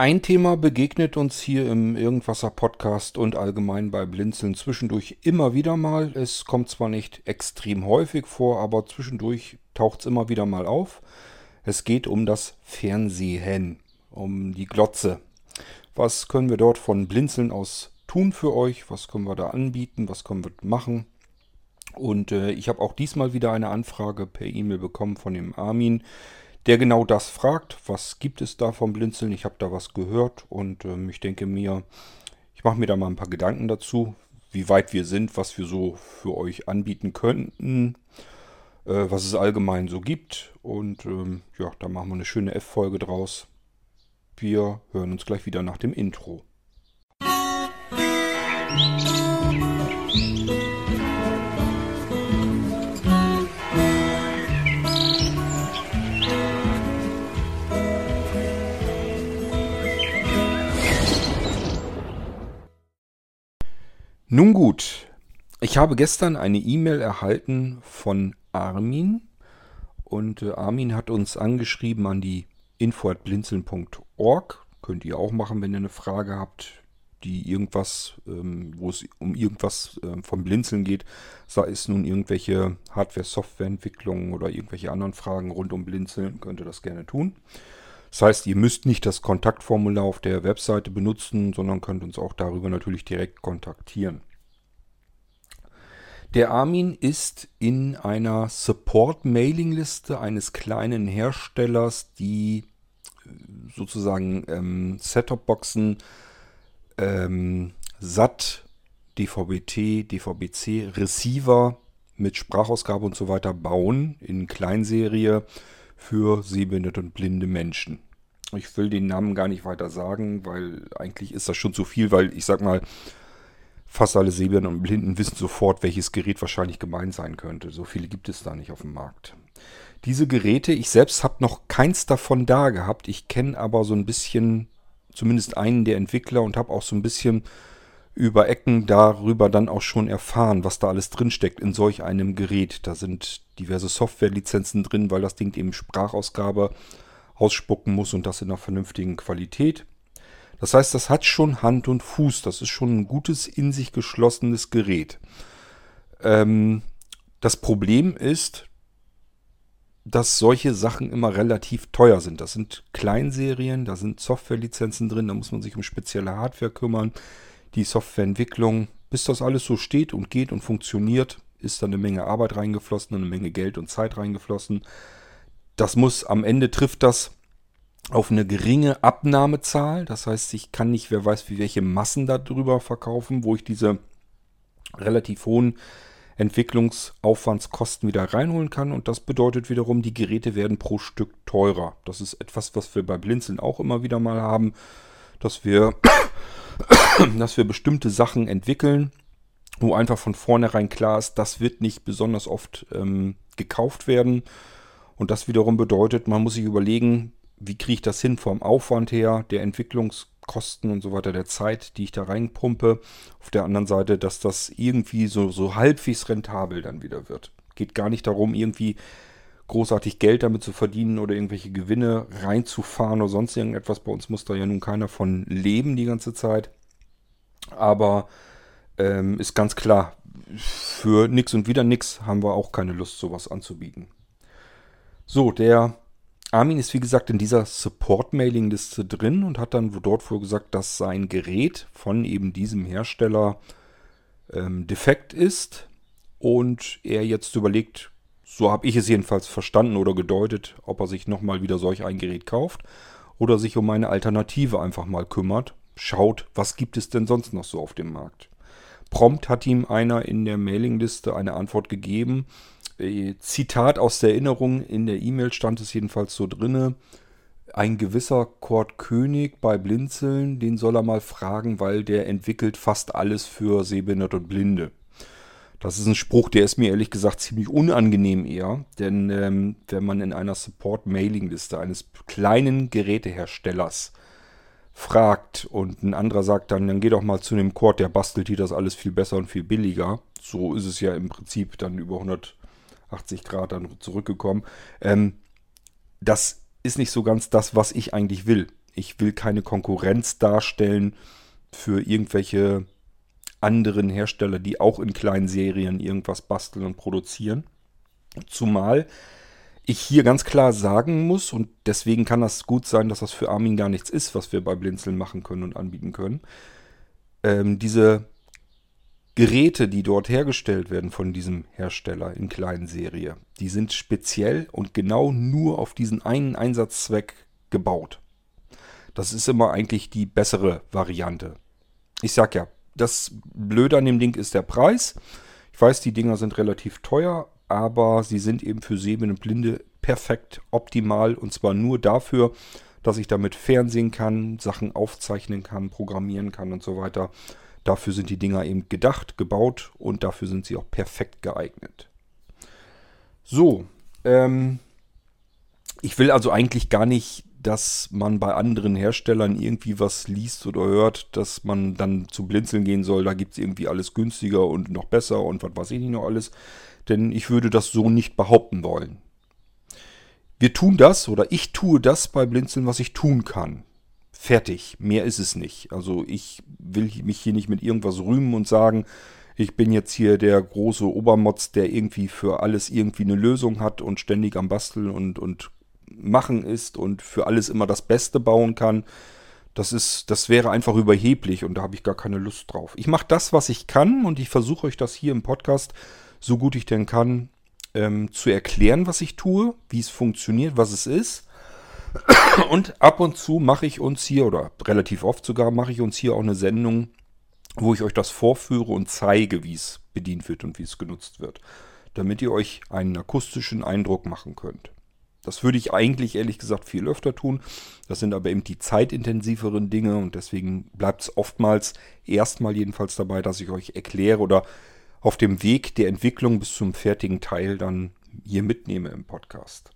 Ein Thema begegnet uns hier im Irgendwasser Podcast und allgemein bei Blinzeln zwischendurch immer wieder mal. Es kommt zwar nicht extrem häufig vor, aber zwischendurch taucht es immer wieder mal auf. Es geht um das Fernsehen, um die Glotze. Was können wir dort von Blinzeln aus tun für euch? Was können wir da anbieten? Was können wir machen? Und äh, ich habe auch diesmal wieder eine Anfrage per E-Mail bekommen von dem Armin, der genau das fragt. Was gibt es da vom Blinzeln? Ich habe da was gehört und ähm, ich denke mir, ich mache mir da mal ein paar Gedanken dazu, wie weit wir sind, was wir so für euch anbieten könnten, äh, was es allgemein so gibt. Und ähm, ja, da machen wir eine schöne F-Folge draus. Wir hören uns gleich wieder nach dem Intro. Nun gut, ich habe gestern eine E-Mail erhalten von Armin und äh, Armin hat uns angeschrieben an die info.blinzeln.org. Könnt ihr auch machen, wenn ihr eine Frage habt, die irgendwas, ähm, wo es um irgendwas äh, vom Blinzeln geht, sei es nun irgendwelche Hardware-Software-Entwicklungen oder irgendwelche anderen Fragen rund um Blinzeln, könnt ihr das gerne tun. Das heißt, ihr müsst nicht das Kontaktformular auf der Webseite benutzen, sondern könnt uns auch darüber natürlich direkt kontaktieren. Der Armin ist in einer Support-Mailing-Liste eines kleinen Herstellers, die äh, sozusagen ähm, Set-Top-Boxen ähm, SAT, DVB-T, DVB-C, Receiver mit Sprachausgabe und so weiter bauen in Kleinserie für sehbehinderte und blinde Menschen. Ich will den Namen gar nicht weiter sagen, weil eigentlich ist das schon zu viel, weil ich sag mal, fast alle Sehbehinderten und Blinden wissen sofort, welches Gerät wahrscheinlich gemeint sein könnte. So viele gibt es da nicht auf dem Markt. Diese Geräte, ich selbst habe noch keins davon da gehabt. Ich kenne aber so ein bisschen, zumindest einen der Entwickler und habe auch so ein bisschen über Ecken darüber dann auch schon erfahren, was da alles drinsteckt in solch einem Gerät. Da sind diverse Softwarelizenzen drin, weil das Ding eben Sprachausgabe ausspucken muss und das in einer vernünftigen Qualität. Das heißt, das hat schon Hand und Fuß. Das ist schon ein gutes, in sich geschlossenes Gerät. Ähm, das Problem ist, dass solche Sachen immer relativ teuer sind. Das sind Kleinserien, da sind Softwarelizenzen drin, da muss man sich um spezielle Hardware kümmern die Softwareentwicklung, bis das alles so steht und geht und funktioniert, ist da eine Menge Arbeit reingeflossen, eine Menge Geld und Zeit reingeflossen. Das muss am Ende trifft das auf eine geringe Abnahmezahl. Das heißt, ich kann nicht, wer weiß, wie welche Massen darüber verkaufen, wo ich diese relativ hohen Entwicklungsaufwandskosten wieder reinholen kann. Und das bedeutet wiederum, die Geräte werden pro Stück teurer. Das ist etwas, was wir bei Blinzeln auch immer wieder mal haben, dass wir dass wir bestimmte Sachen entwickeln, wo einfach von vornherein klar ist, das wird nicht besonders oft ähm, gekauft werden. Und das wiederum bedeutet, man muss sich überlegen, wie kriege ich das hin vom Aufwand her, der Entwicklungskosten und so weiter, der Zeit, die ich da reinpumpe. Auf der anderen Seite, dass das irgendwie so, so halbwegs rentabel dann wieder wird. Geht gar nicht darum, irgendwie großartig Geld damit zu verdienen oder irgendwelche Gewinne reinzufahren oder sonst irgendetwas. Bei uns muss da ja nun keiner von leben die ganze Zeit. Aber ähm, ist ganz klar, für nix und wieder nix haben wir auch keine Lust, sowas anzubieten. So, der Armin ist wie gesagt in dieser Support-Mailing-Liste drin und hat dann dort wohl gesagt, dass sein Gerät von eben diesem Hersteller ähm, defekt ist und er jetzt überlegt, so habe ich es jedenfalls verstanden oder gedeutet, ob er sich nochmal wieder solch ein Gerät kauft oder sich um eine Alternative einfach mal kümmert. Schaut, was gibt es denn sonst noch so auf dem Markt. Prompt hat ihm einer in der Mailingliste eine Antwort gegeben. Äh, Zitat aus der Erinnerung, in der E-Mail stand es jedenfalls so drinne. Ein gewisser Kurt König bei Blinzeln, den soll er mal fragen, weil der entwickelt fast alles für Sehbehinderte und Blinde. Das ist ein Spruch, der ist mir ehrlich gesagt ziemlich unangenehm eher, denn ähm, wenn man in einer Support-Mailing-Liste eines kleinen Geräteherstellers fragt und ein anderer sagt dann, dann geh doch mal zu dem Cord, der bastelt hier das alles viel besser und viel billiger. So ist es ja im Prinzip dann über 180 Grad dann zurückgekommen. Ähm, das ist nicht so ganz das, was ich eigentlich will. Ich will keine Konkurrenz darstellen für irgendwelche anderen Hersteller, die auch in kleinen Serien irgendwas basteln und produzieren. Zumal ich hier ganz klar sagen muss, und deswegen kann das gut sein, dass das für Armin gar nichts ist, was wir bei Blinzeln machen können und anbieten können. Ähm, diese Geräte, die dort hergestellt werden von diesem Hersteller in kleinen Serie, die sind speziell und genau nur auf diesen einen Einsatzzweck gebaut. Das ist immer eigentlich die bessere Variante. Ich sag ja, das Blöde an dem Ding ist der Preis. Ich weiß, die Dinger sind relativ teuer, aber sie sind eben für Sehende und Blinde perfekt optimal und zwar nur dafür, dass ich damit fernsehen kann, Sachen aufzeichnen kann, programmieren kann und so weiter. Dafür sind die Dinger eben gedacht, gebaut und dafür sind sie auch perfekt geeignet. So, ähm, ich will also eigentlich gar nicht dass man bei anderen Herstellern irgendwie was liest oder hört, dass man dann zu Blinzeln gehen soll, da gibt es irgendwie alles günstiger und noch besser und was weiß ich nicht noch alles. Denn ich würde das so nicht behaupten wollen. Wir tun das oder ich tue das bei Blinzeln, was ich tun kann. Fertig. Mehr ist es nicht. Also ich will mich hier nicht mit irgendwas rühmen und sagen, ich bin jetzt hier der große Obermotz, der irgendwie für alles irgendwie eine Lösung hat und ständig am Basteln und, und machen ist und für alles immer das Beste bauen kann, das ist, das wäre einfach überheblich und da habe ich gar keine Lust drauf. Ich mache das, was ich kann und ich versuche euch das hier im Podcast, so gut ich denn kann, ähm, zu erklären, was ich tue, wie es funktioniert, was es ist. Und ab und zu mache ich uns hier, oder relativ oft sogar, mache ich uns hier auch eine Sendung, wo ich euch das vorführe und zeige, wie es bedient wird und wie es genutzt wird. Damit ihr euch einen akustischen Eindruck machen könnt. Das würde ich eigentlich ehrlich gesagt viel öfter tun. Das sind aber eben die zeitintensiveren Dinge und deswegen bleibt es oftmals erstmal jedenfalls dabei, dass ich euch erkläre oder auf dem Weg der Entwicklung bis zum fertigen Teil dann hier mitnehme im Podcast.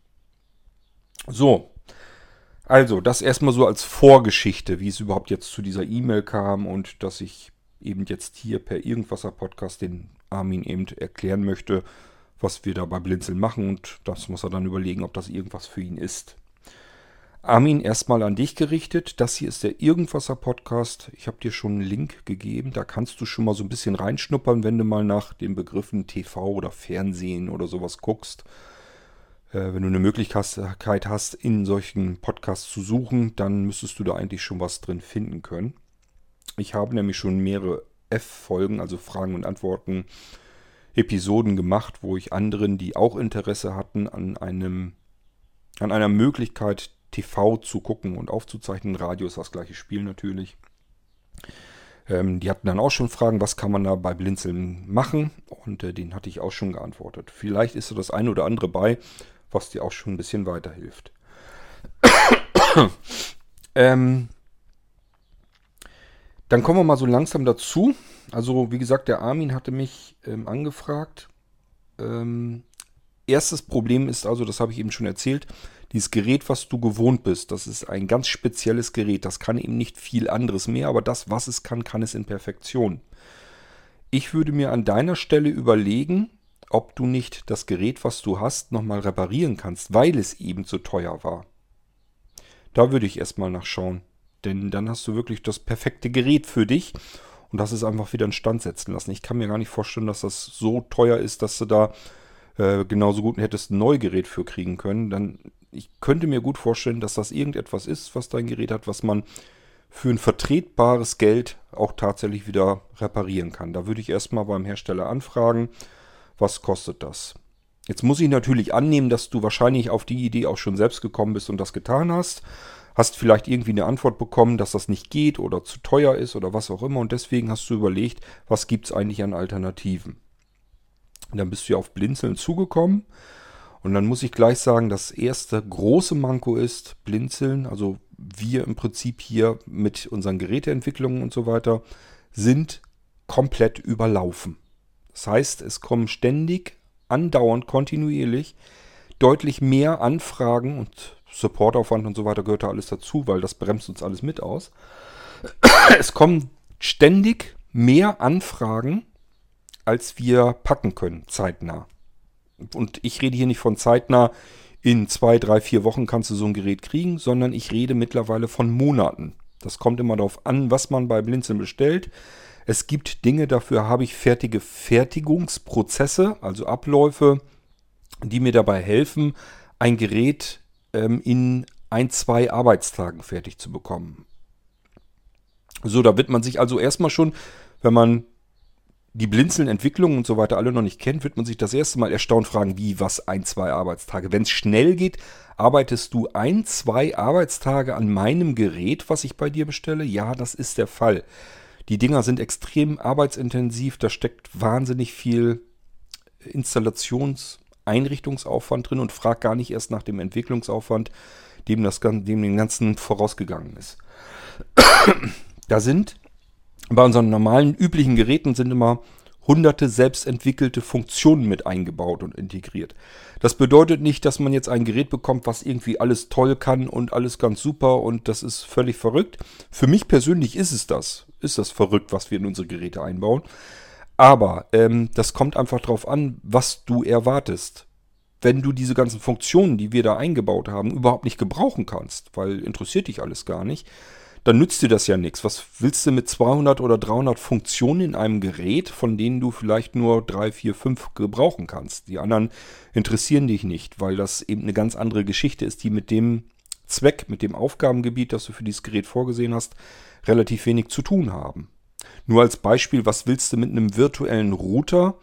So, also das erstmal so als Vorgeschichte, wie es überhaupt jetzt zu dieser E-Mail kam und dass ich eben jetzt hier per Irgendwasser Podcast den Armin eben erklären möchte, was wir da bei Blinzeln machen und das muss er dann überlegen, ob das irgendwas für ihn ist. Armin, erstmal an dich gerichtet. Das hier ist der Irgendwasser Podcast. Ich habe dir schon einen Link gegeben. Da kannst du schon mal so ein bisschen reinschnuppern, wenn du mal nach den Begriffen TV oder Fernsehen oder sowas guckst. Äh, wenn du eine Möglichkeit hast, in solchen Podcasts zu suchen, dann müsstest du da eigentlich schon was drin finden können. Ich habe nämlich schon mehrere F-Folgen, also Fragen und Antworten, Episoden gemacht, wo ich anderen, die auch Interesse hatten, an einem, an einer Möglichkeit, TV zu gucken und aufzuzeichnen. Radio ist das gleiche Spiel natürlich. Ähm, die hatten dann auch schon Fragen, was kann man da bei Blinzeln machen? Und äh, den hatte ich auch schon geantwortet. Vielleicht ist so das eine oder andere bei, was dir auch schon ein bisschen weiterhilft. ähm, dann kommen wir mal so langsam dazu. Also, wie gesagt, der Armin hatte mich ähm, angefragt. Ähm, erstes Problem ist also, das habe ich eben schon erzählt, dieses Gerät, was du gewohnt bist, das ist ein ganz spezielles Gerät. Das kann eben nicht viel anderes mehr, aber das, was es kann, kann es in Perfektion. Ich würde mir an deiner Stelle überlegen, ob du nicht das Gerät, was du hast, nochmal reparieren kannst, weil es eben zu teuer war. Da würde ich erstmal nachschauen. Denn dann hast du wirklich das perfekte Gerät für dich und das ist einfach wieder in Stand setzen lassen. Ich kann mir gar nicht vorstellen, dass das so teuer ist, dass du da äh, genauso gut hättest ein neues Gerät für kriegen können. Dann, ich könnte mir gut vorstellen, dass das irgendetwas ist, was dein Gerät hat, was man für ein vertretbares Geld auch tatsächlich wieder reparieren kann. Da würde ich erstmal beim Hersteller anfragen, was kostet das? Jetzt muss ich natürlich annehmen, dass du wahrscheinlich auf die Idee auch schon selbst gekommen bist und das getan hast hast vielleicht irgendwie eine Antwort bekommen, dass das nicht geht oder zu teuer ist oder was auch immer und deswegen hast du überlegt, was gibt es eigentlich an Alternativen. Und dann bist du ja auf Blinzeln zugekommen und dann muss ich gleich sagen, das erste große Manko ist Blinzeln, also wir im Prinzip hier mit unseren Geräteentwicklungen und so weiter sind komplett überlaufen. Das heißt, es kommen ständig, andauernd, kontinuierlich deutlich mehr Anfragen und Supportaufwand und so weiter gehört da alles dazu, weil das bremst uns alles mit aus. Es kommen ständig mehr Anfragen, als wir packen können, zeitnah. Und ich rede hier nicht von zeitnah in zwei, drei, vier Wochen kannst du so ein Gerät kriegen, sondern ich rede mittlerweile von Monaten. Das kommt immer darauf an, was man bei Blinzeln bestellt. Es gibt Dinge, dafür habe ich fertige Fertigungsprozesse, also Abläufe, die mir dabei helfen, ein Gerät ähm, in ein, zwei Arbeitstagen fertig zu bekommen. So, da wird man sich also erstmal schon, wenn man die Blinzeln-Entwicklung und so weiter alle noch nicht kennt, wird man sich das erste Mal erstaunt fragen, wie, was, ein, zwei Arbeitstage. Wenn es schnell geht, arbeitest du ein, zwei Arbeitstage an meinem Gerät, was ich bei dir bestelle? Ja, das ist der Fall. Die Dinger sind extrem arbeitsintensiv, da steckt wahnsinnig viel Installationseinrichtungsaufwand drin und frag gar nicht erst nach dem Entwicklungsaufwand, dem, das, dem dem Ganzen vorausgegangen ist. da sind bei unseren normalen, üblichen Geräten sind immer hunderte selbstentwickelte Funktionen mit eingebaut und integriert. Das bedeutet nicht, dass man jetzt ein Gerät bekommt, was irgendwie alles toll kann und alles ganz super und das ist völlig verrückt. Für mich persönlich ist es das. Ist das verrückt, was wir in unsere Geräte einbauen. Aber ähm, das kommt einfach darauf an, was du erwartest. Wenn du diese ganzen Funktionen, die wir da eingebaut haben, überhaupt nicht gebrauchen kannst, weil interessiert dich alles gar nicht, dann nützt dir das ja nichts. Was willst du mit 200 oder 300 Funktionen in einem Gerät, von denen du vielleicht nur 3, 4, 5 gebrauchen kannst? Die anderen interessieren dich nicht, weil das eben eine ganz andere Geschichte ist, die mit dem Zweck, mit dem Aufgabengebiet, das du für dieses Gerät vorgesehen hast, relativ wenig zu tun haben. Nur als Beispiel, was willst du mit einem virtuellen Router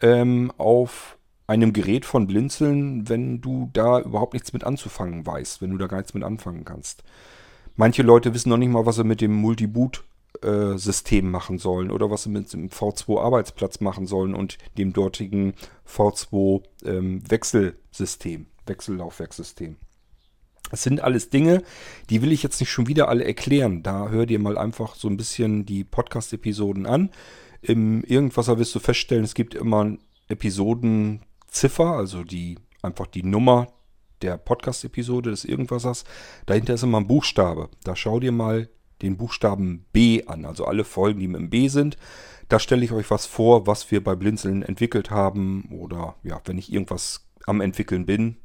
ähm, auf einem Gerät von Blinzeln, wenn du da überhaupt nichts mit anzufangen weißt, wenn du da gar nichts mit anfangen kannst? Manche Leute wissen noch nicht mal, was sie mit dem Multiboot-System äh, machen sollen oder was sie mit dem V2-Arbeitsplatz machen sollen und dem dortigen V2-Wechselsystem, ähm, Wechsellaufwerkssystem. Das sind alles Dinge, die will ich jetzt nicht schon wieder alle erklären. Da hör dir mal einfach so ein bisschen die Podcast-Episoden an. Im Irgendwasser wirst du feststellen, es gibt immer Episodenziffer, also die einfach die Nummer der Podcast-Episode des Irgendwassers, dahinter ist immer ein Buchstabe. Da schau dir mal den Buchstaben B an, also alle Folgen, die mit dem B sind. Da stelle ich euch was vor, was wir bei Blinzeln entwickelt haben oder ja, wenn ich irgendwas am entwickeln bin,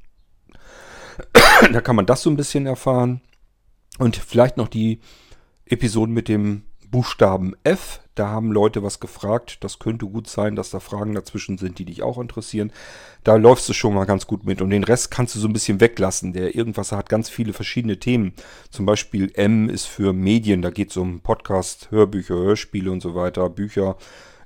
da kann man das so ein bisschen erfahren. Und vielleicht noch die Episoden mit dem Buchstaben F. Da haben Leute was gefragt. Das könnte gut sein, dass da Fragen dazwischen sind, die dich auch interessieren. Da läufst du schon mal ganz gut mit. Und den Rest kannst du so ein bisschen weglassen. Der irgendwas hat ganz viele verschiedene Themen. Zum Beispiel M ist für Medien. Da geht es um Podcast, Hörbücher, Hörspiele und so weiter, Bücher.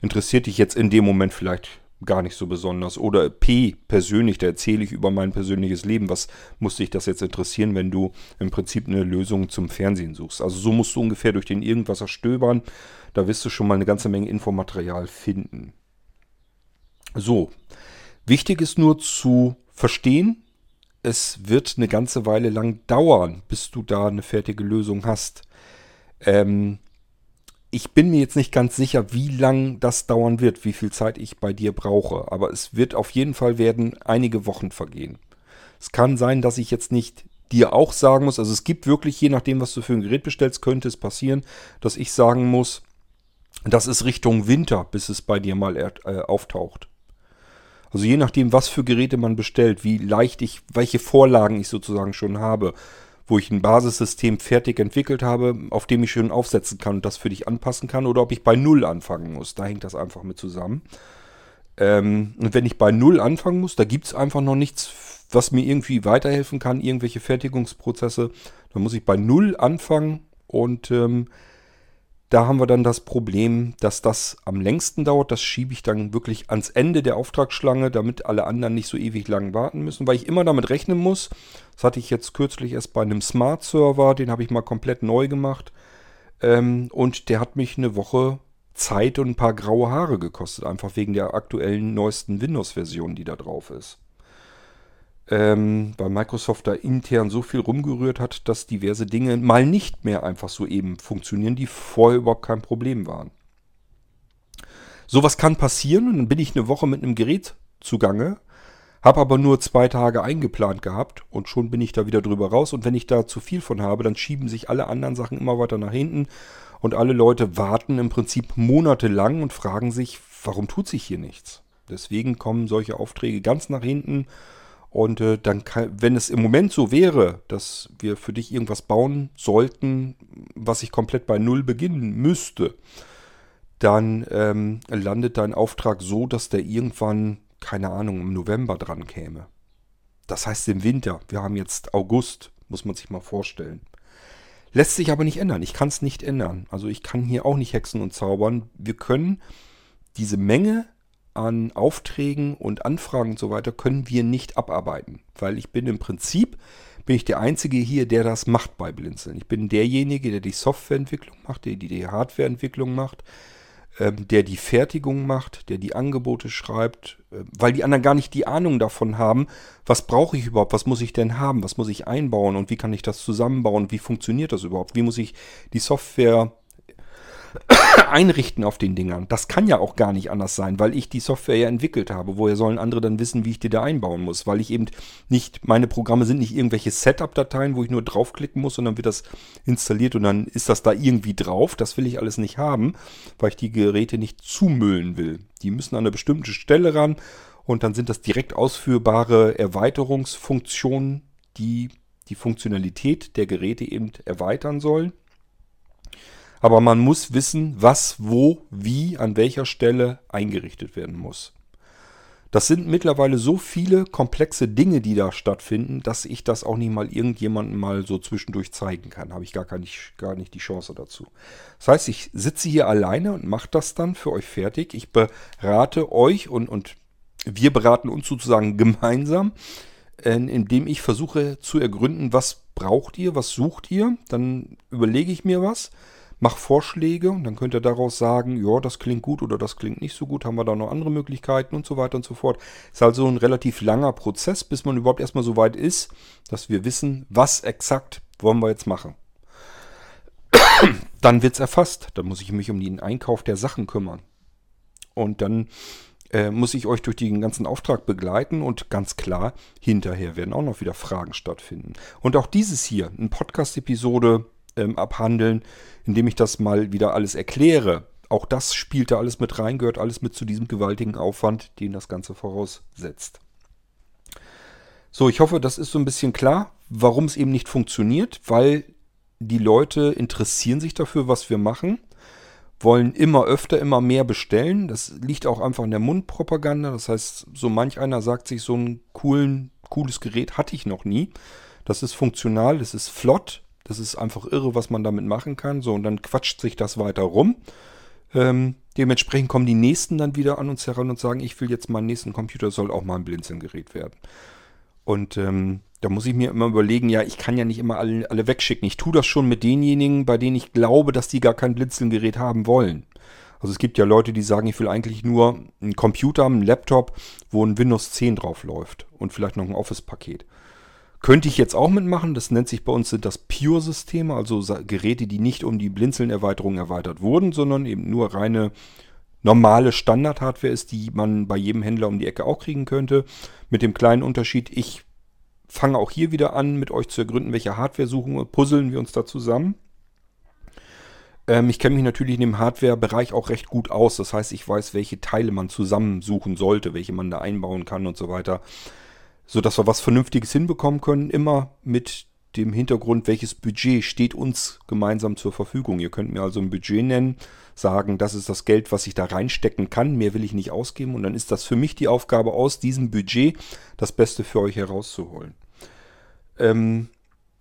Interessiert dich jetzt in dem Moment vielleicht gar nicht so besonders. Oder P persönlich, da erzähle ich über mein persönliches Leben. Was muss dich das jetzt interessieren, wenn du im Prinzip eine Lösung zum Fernsehen suchst? Also so musst du ungefähr durch den Irgendwasser stöbern. Da wirst du schon mal eine ganze Menge Infomaterial finden. So, wichtig ist nur zu verstehen, es wird eine ganze Weile lang dauern, bis du da eine fertige Lösung hast. Ähm, ich bin mir jetzt nicht ganz sicher, wie lang das dauern wird, wie viel Zeit ich bei dir brauche. Aber es wird auf jeden Fall werden einige Wochen vergehen. Es kann sein, dass ich jetzt nicht dir auch sagen muss, also es gibt wirklich, je nachdem, was du für ein Gerät bestellst, könnte es passieren, dass ich sagen muss, das ist Richtung Winter, bis es bei dir mal äh, auftaucht. Also je nachdem, was für Geräte man bestellt, wie leicht ich, welche Vorlagen ich sozusagen schon habe, wo ich ein Basissystem fertig entwickelt habe, auf dem ich schön aufsetzen kann und das für dich anpassen kann, oder ob ich bei Null anfangen muss. Da hängt das einfach mit zusammen. Ähm, und wenn ich bei Null anfangen muss, da gibt es einfach noch nichts, was mir irgendwie weiterhelfen kann, irgendwelche Fertigungsprozesse. Da muss ich bei Null anfangen und ähm, da haben wir dann das Problem, dass das am längsten dauert. Das schiebe ich dann wirklich ans Ende der Auftragsschlange, damit alle anderen nicht so ewig lang warten müssen, weil ich immer damit rechnen muss. Das hatte ich jetzt kürzlich erst bei einem Smart Server, den habe ich mal komplett neu gemacht. Ähm, und der hat mich eine Woche Zeit und ein paar graue Haare gekostet, einfach wegen der aktuellen neuesten Windows-Version, die da drauf ist ähm, weil Microsoft da intern so viel rumgerührt hat, dass diverse Dinge mal nicht mehr einfach so eben funktionieren, die vorher überhaupt kein Problem waren. Sowas kann passieren und dann bin ich eine Woche mit einem Gerät zugange, habe aber nur zwei Tage eingeplant gehabt und schon bin ich da wieder drüber raus. Und wenn ich da zu viel von habe, dann schieben sich alle anderen Sachen immer weiter nach hinten und alle Leute warten im Prinzip monatelang und fragen sich, warum tut sich hier nichts? Deswegen kommen solche Aufträge ganz nach hinten Und äh, dann, kann, wenn es im Moment so wäre, dass wir für dich irgendwas bauen sollten, was ich komplett bei Null beginnen müsste, dann ähm, landet dein Auftrag so, dass der irgendwann, keine Ahnung, im November dran käme. Das heißt im Winter. Wir haben jetzt August, muss man sich mal vorstellen. Lässt sich aber nicht ändern. Ich kann es nicht ändern. Also ich kann hier auch nicht hexen und zaubern. Wir können diese Menge an Aufträgen und Anfragen und so weiter können wir nicht abarbeiten, weil ich bin im Prinzip bin ich der Einzige hier, der das macht bei Blinzeln. Ich bin derjenige, der die Softwareentwicklung macht, der die Hardwareentwicklung macht, ähm, der die Fertigung macht, der die Angebote schreibt, äh, weil die anderen gar nicht die Ahnung davon haben, was brauche ich überhaupt, was muss ich denn haben, was muss ich einbauen und wie kann ich das zusammenbauen, wie funktioniert das überhaupt, wie muss ich die Software einrichten auf den Dingern. Das kann ja auch gar nicht anders sein, weil ich die Software ja entwickelt habe. Woher sollen andere dann wissen, wie ich die da einbauen muss? Weil ich eben nicht, meine Programme sind nicht irgendwelche Setup-Dateien, wo ich nur draufklicken muss und dann wird das installiert und dann ist das da irgendwie drauf. Das will ich alles nicht haben, weil ich die Geräte nicht zumüllen will. Die müssen an eine bestimmte Stelle ran und dann sind das direkt ausführbare Erweiterungsfunktionen, die die Funktionalität der Geräte eben erweitern sollen. Aber man muss wissen, was, wo, wie, an welcher Stelle eingerichtet werden muss. Das sind mittlerweile so viele komplexe Dinge, die da stattfinden, dass ich das auch nicht mal irgendjemandem mal so zwischendurch zeigen kann. Habe ich gar, nicht, gar nicht die Chance dazu. Das heißt, ich sitze hier alleine und mache das dann für euch fertig. Ich berate euch und, und wir beraten uns sozusagen gemeinsam, indem ich versuche zu ergründen, was braucht ihr, was sucht ihr. Dann überlege ich mir was mach Vorschläge und dann könnt ihr daraus sagen, ja, das klingt gut oder das klingt nicht so gut, haben wir da noch andere Möglichkeiten und so weiter und so fort. Ist also ein relativ langer Prozess, bis man überhaupt erstmal so weit ist, dass wir wissen, was exakt wollen wir jetzt machen. Dann wird es erfasst. Dann muss ich mich um den Einkauf der Sachen kümmern. Und dann äh, muss ich euch durch den ganzen Auftrag begleiten und ganz klar, hinterher werden auch noch wieder Fragen stattfinden. Und auch dieses hier, eine Podcast-Episode ähm, abhandeln, indem ich das mal wieder alles erkläre. Auch das spielt da alles mit rein, gehört alles mit zu diesem gewaltigen Aufwand, den das Ganze voraussetzt. So, ich hoffe, das ist so ein bisschen klar, warum es eben nicht funktioniert, weil die Leute interessieren sich dafür, was wir machen, wollen immer öfter, immer mehr bestellen. Das liegt auch einfach in der Mundpropaganda. Das heißt, so manch einer sagt sich, so ein coolen, cooles Gerät hatte ich noch nie. Das ist funktional, das ist flott, das ist einfach irre, was man damit machen kann. So, und dann quatscht sich das weiter rum. Ähm, dementsprechend kommen die Nächsten dann wieder an uns heran und sagen, ich will jetzt meinen nächsten Computer, soll auch mal ein Blinzelgerät werden. Und ähm, da muss ich mir immer überlegen, ja, ich kann ja nicht immer alle, alle wegschicken. Ich tue das schon mit denjenigen, bei denen ich glaube, dass die gar kein Blinzelgerät haben wollen. Also es gibt ja Leute, die sagen, ich will eigentlich nur einen Computer, einen Laptop, wo ein Windows 10 drauf läuft und vielleicht noch ein Office-Paket. Könnte ich jetzt auch mitmachen. Das nennt sich bei uns das Pure-Systeme, also Geräte, die nicht um die Blinzeln-Erweiterung erweitert wurden, sondern eben nur reine normale Standard-Hardware ist, die man bei jedem Händler um die Ecke auch kriegen könnte. Mit dem kleinen Unterschied, ich fange auch hier wieder an, mit euch zu ergründen, welche Hardware suchen und puzzeln wir uns da zusammen. Ähm, ich kenne mich natürlich in dem Hardware-Bereich auch recht gut aus. Das heißt, ich weiß, welche Teile man zusammensuchen sollte, welche man da einbauen kann und so weiter so dass wir was Vernünftiges hinbekommen können, immer mit dem Hintergrund, welches Budget steht uns gemeinsam zur Verfügung. Ihr könnt mir also ein Budget nennen, sagen, das ist das Geld, was ich da reinstecken kann, mehr will ich nicht ausgeben und dann ist das für mich die Aufgabe, aus diesem Budget das Beste für euch herauszuholen. Ähm,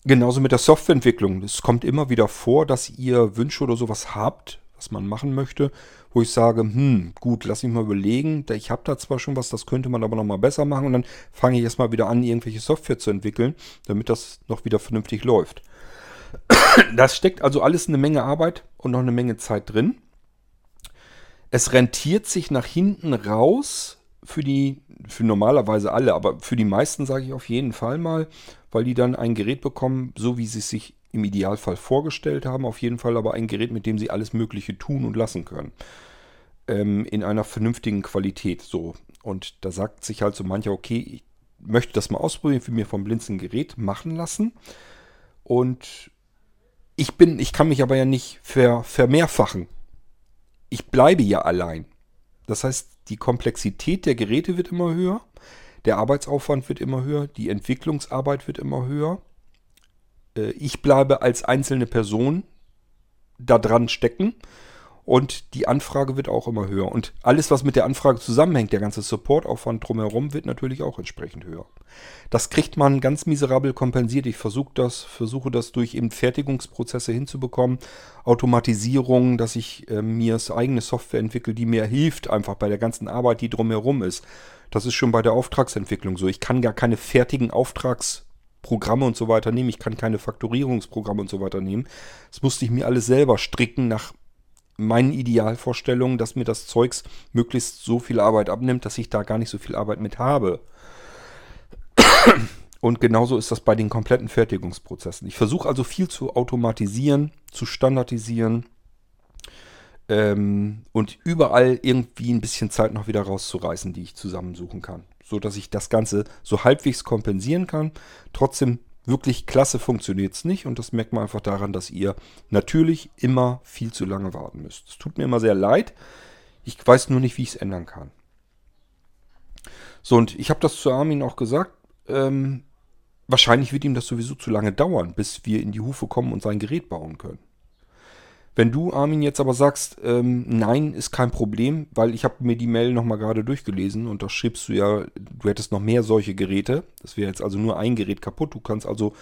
genauso mit der Softwareentwicklung. Es kommt immer wieder vor, dass ihr Wünsche oder sowas habt, was man machen möchte wo ich sage, hm, gut, lass mich mal überlegen. Ich habe da zwar schon was, das könnte man aber noch mal besser machen und dann fange ich erstmal wieder an, irgendwelche Software zu entwickeln, damit das noch wieder vernünftig läuft. Das steckt also alles eine Menge Arbeit und noch eine Menge Zeit drin. Es rentiert sich nach hinten raus für die, für normalerweise alle, aber für die meisten sage ich auf jeden Fall mal, weil die dann ein Gerät bekommen, so wie sie es sich im Idealfall vorgestellt haben. Auf jeden Fall aber ein Gerät, mit dem sie alles Mögliche tun und lassen können. Ähm, in einer vernünftigen Qualität. So. Und da sagt sich halt so mancher, okay, ich möchte das mal ausprobieren, für mir vom Blinzen Gerät machen lassen. Und ich bin, ich kann mich aber ja nicht ver, vermehrfachen. Ich bleibe ja allein. Das heißt, die Komplexität der Geräte wird immer höher. Der Arbeitsaufwand wird immer höher, die Entwicklungsarbeit wird immer höher. Äh, ich bleibe als einzelne Person da dran stecken und die Anfrage wird auch immer höher. Und alles, was mit der Anfrage zusammenhängt, der ganze Supportaufwand drumherum, wird natürlich auch entsprechend höher. Das kriegt man ganz miserabel kompensiert. Ich versuche das, versuche das durch eben Fertigungsprozesse hinzubekommen. Automatisierung, dass ich äh, mir das eigene Software entwickle, die mir hilft, einfach bei der ganzen Arbeit, die drumherum ist. Das ist schon bei der Auftragsentwicklung so. Ich kann gar keine fertigen Auftragsprogramme und so weiter nehmen. Ich kann keine Faktorierungsprogramme und so weiter nehmen. Das musste ich mir alles selber stricken nach meinen Idealvorstellungen, dass mir das Zeugs möglichst so viel Arbeit abnimmt, dass ich da gar nicht so viel Arbeit mit habe. Und genauso ist das bei den kompletten Fertigungsprozessen. Ich versuche also viel zu automatisieren, zu standardisieren ähm, und überall irgendwie ein bisschen Zeit noch wieder rauszureißen, die ich zusammensuchen kann. So dass ich das Ganze so halbwegs kompensieren kann, trotzdem Wirklich klasse funktioniert es nicht und das merkt man einfach daran, dass ihr natürlich immer viel zu lange warten müsst. Es tut mir immer sehr leid. Ich weiß nur nicht, wie ich es ändern kann. So, und ich habe das zu Armin auch gesagt. Ähm, wahrscheinlich wird ihm das sowieso zu lange dauern, bis wir in die Hufe kommen und sein Gerät bauen können. Wenn du, Armin, jetzt aber sagst, ähm, nein, ist kein Problem, weil ich habe mir die Mail nochmal gerade durchgelesen und da schriebst du ja, du hättest noch mehr solche Geräte. Das wäre jetzt also nur ein Gerät kaputt. Du kannst also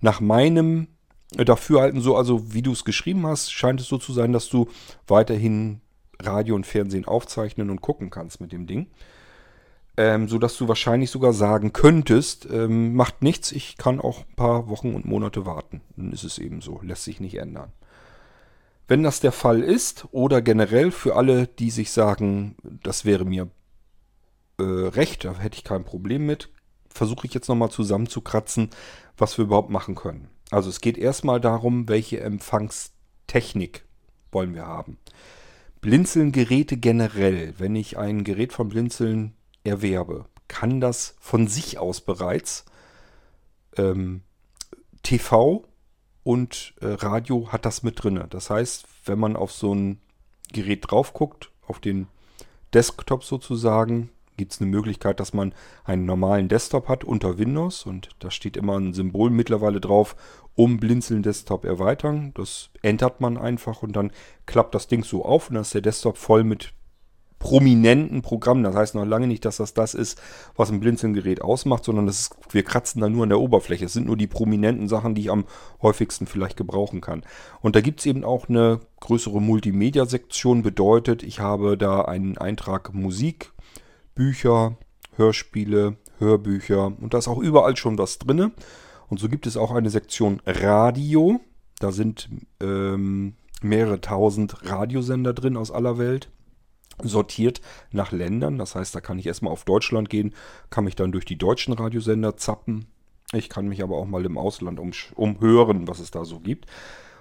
nach meinem Dafürhalten so, also wie du es geschrieben hast, scheint es so zu sein, dass du weiterhin Radio und Fernsehen aufzeichnen und gucken kannst mit dem Ding. Ähm, so dass du wahrscheinlich sogar sagen könntest, ähm, macht nichts, ich kann auch ein paar Wochen und Monate warten. Dann ist es eben so, lässt sich nicht ändern. Wenn das der Fall ist oder generell für alle, die sich sagen, das wäre mir äh, recht, da hätte ich kein Problem mit, versuche ich jetzt nochmal zusammenzukratzen, was wir überhaupt machen können. Also es geht erstmal darum, welche Empfangstechnik wollen wir haben. Blinzeln-Geräte generell, wenn ich ein Gerät von Blinzeln erwerbe, kann das von sich aus bereits ähm, TV und äh, Radio hat das mit drin. Das heißt, wenn man auf so ein Gerät drauf guckt, auf den Desktop sozusagen, gibt es eine Möglichkeit, dass man einen normalen Desktop hat unter Windows und da steht immer ein Symbol mittlerweile drauf, um Blinzeln Desktop erweitern. Das entert man einfach und dann klappt das Ding so auf und dann ist der Desktop voll mit prominenten Programmen. Das heißt noch lange nicht, dass das das ist, was ein Blinzelgerät ausmacht, sondern das ist, wir kratzen da nur an der Oberfläche. Es sind nur die prominenten Sachen, die ich am häufigsten vielleicht gebrauchen kann. Und da gibt es eben auch eine größere Multimedia-Sektion. Bedeutet, ich habe da einen Eintrag Musik, Bücher, Hörspiele, Hörbücher und da ist auch überall schon was drin. Und so gibt es auch eine Sektion Radio. Da sind ähm, mehrere tausend Radiosender drin aus aller Welt sortiert nach Ländern. Das heißt, da kann ich erstmal auf Deutschland gehen, kann mich dann durch die deutschen Radiosender zappen. Ich kann mich aber auch mal im Ausland um, umhören, was es da so gibt.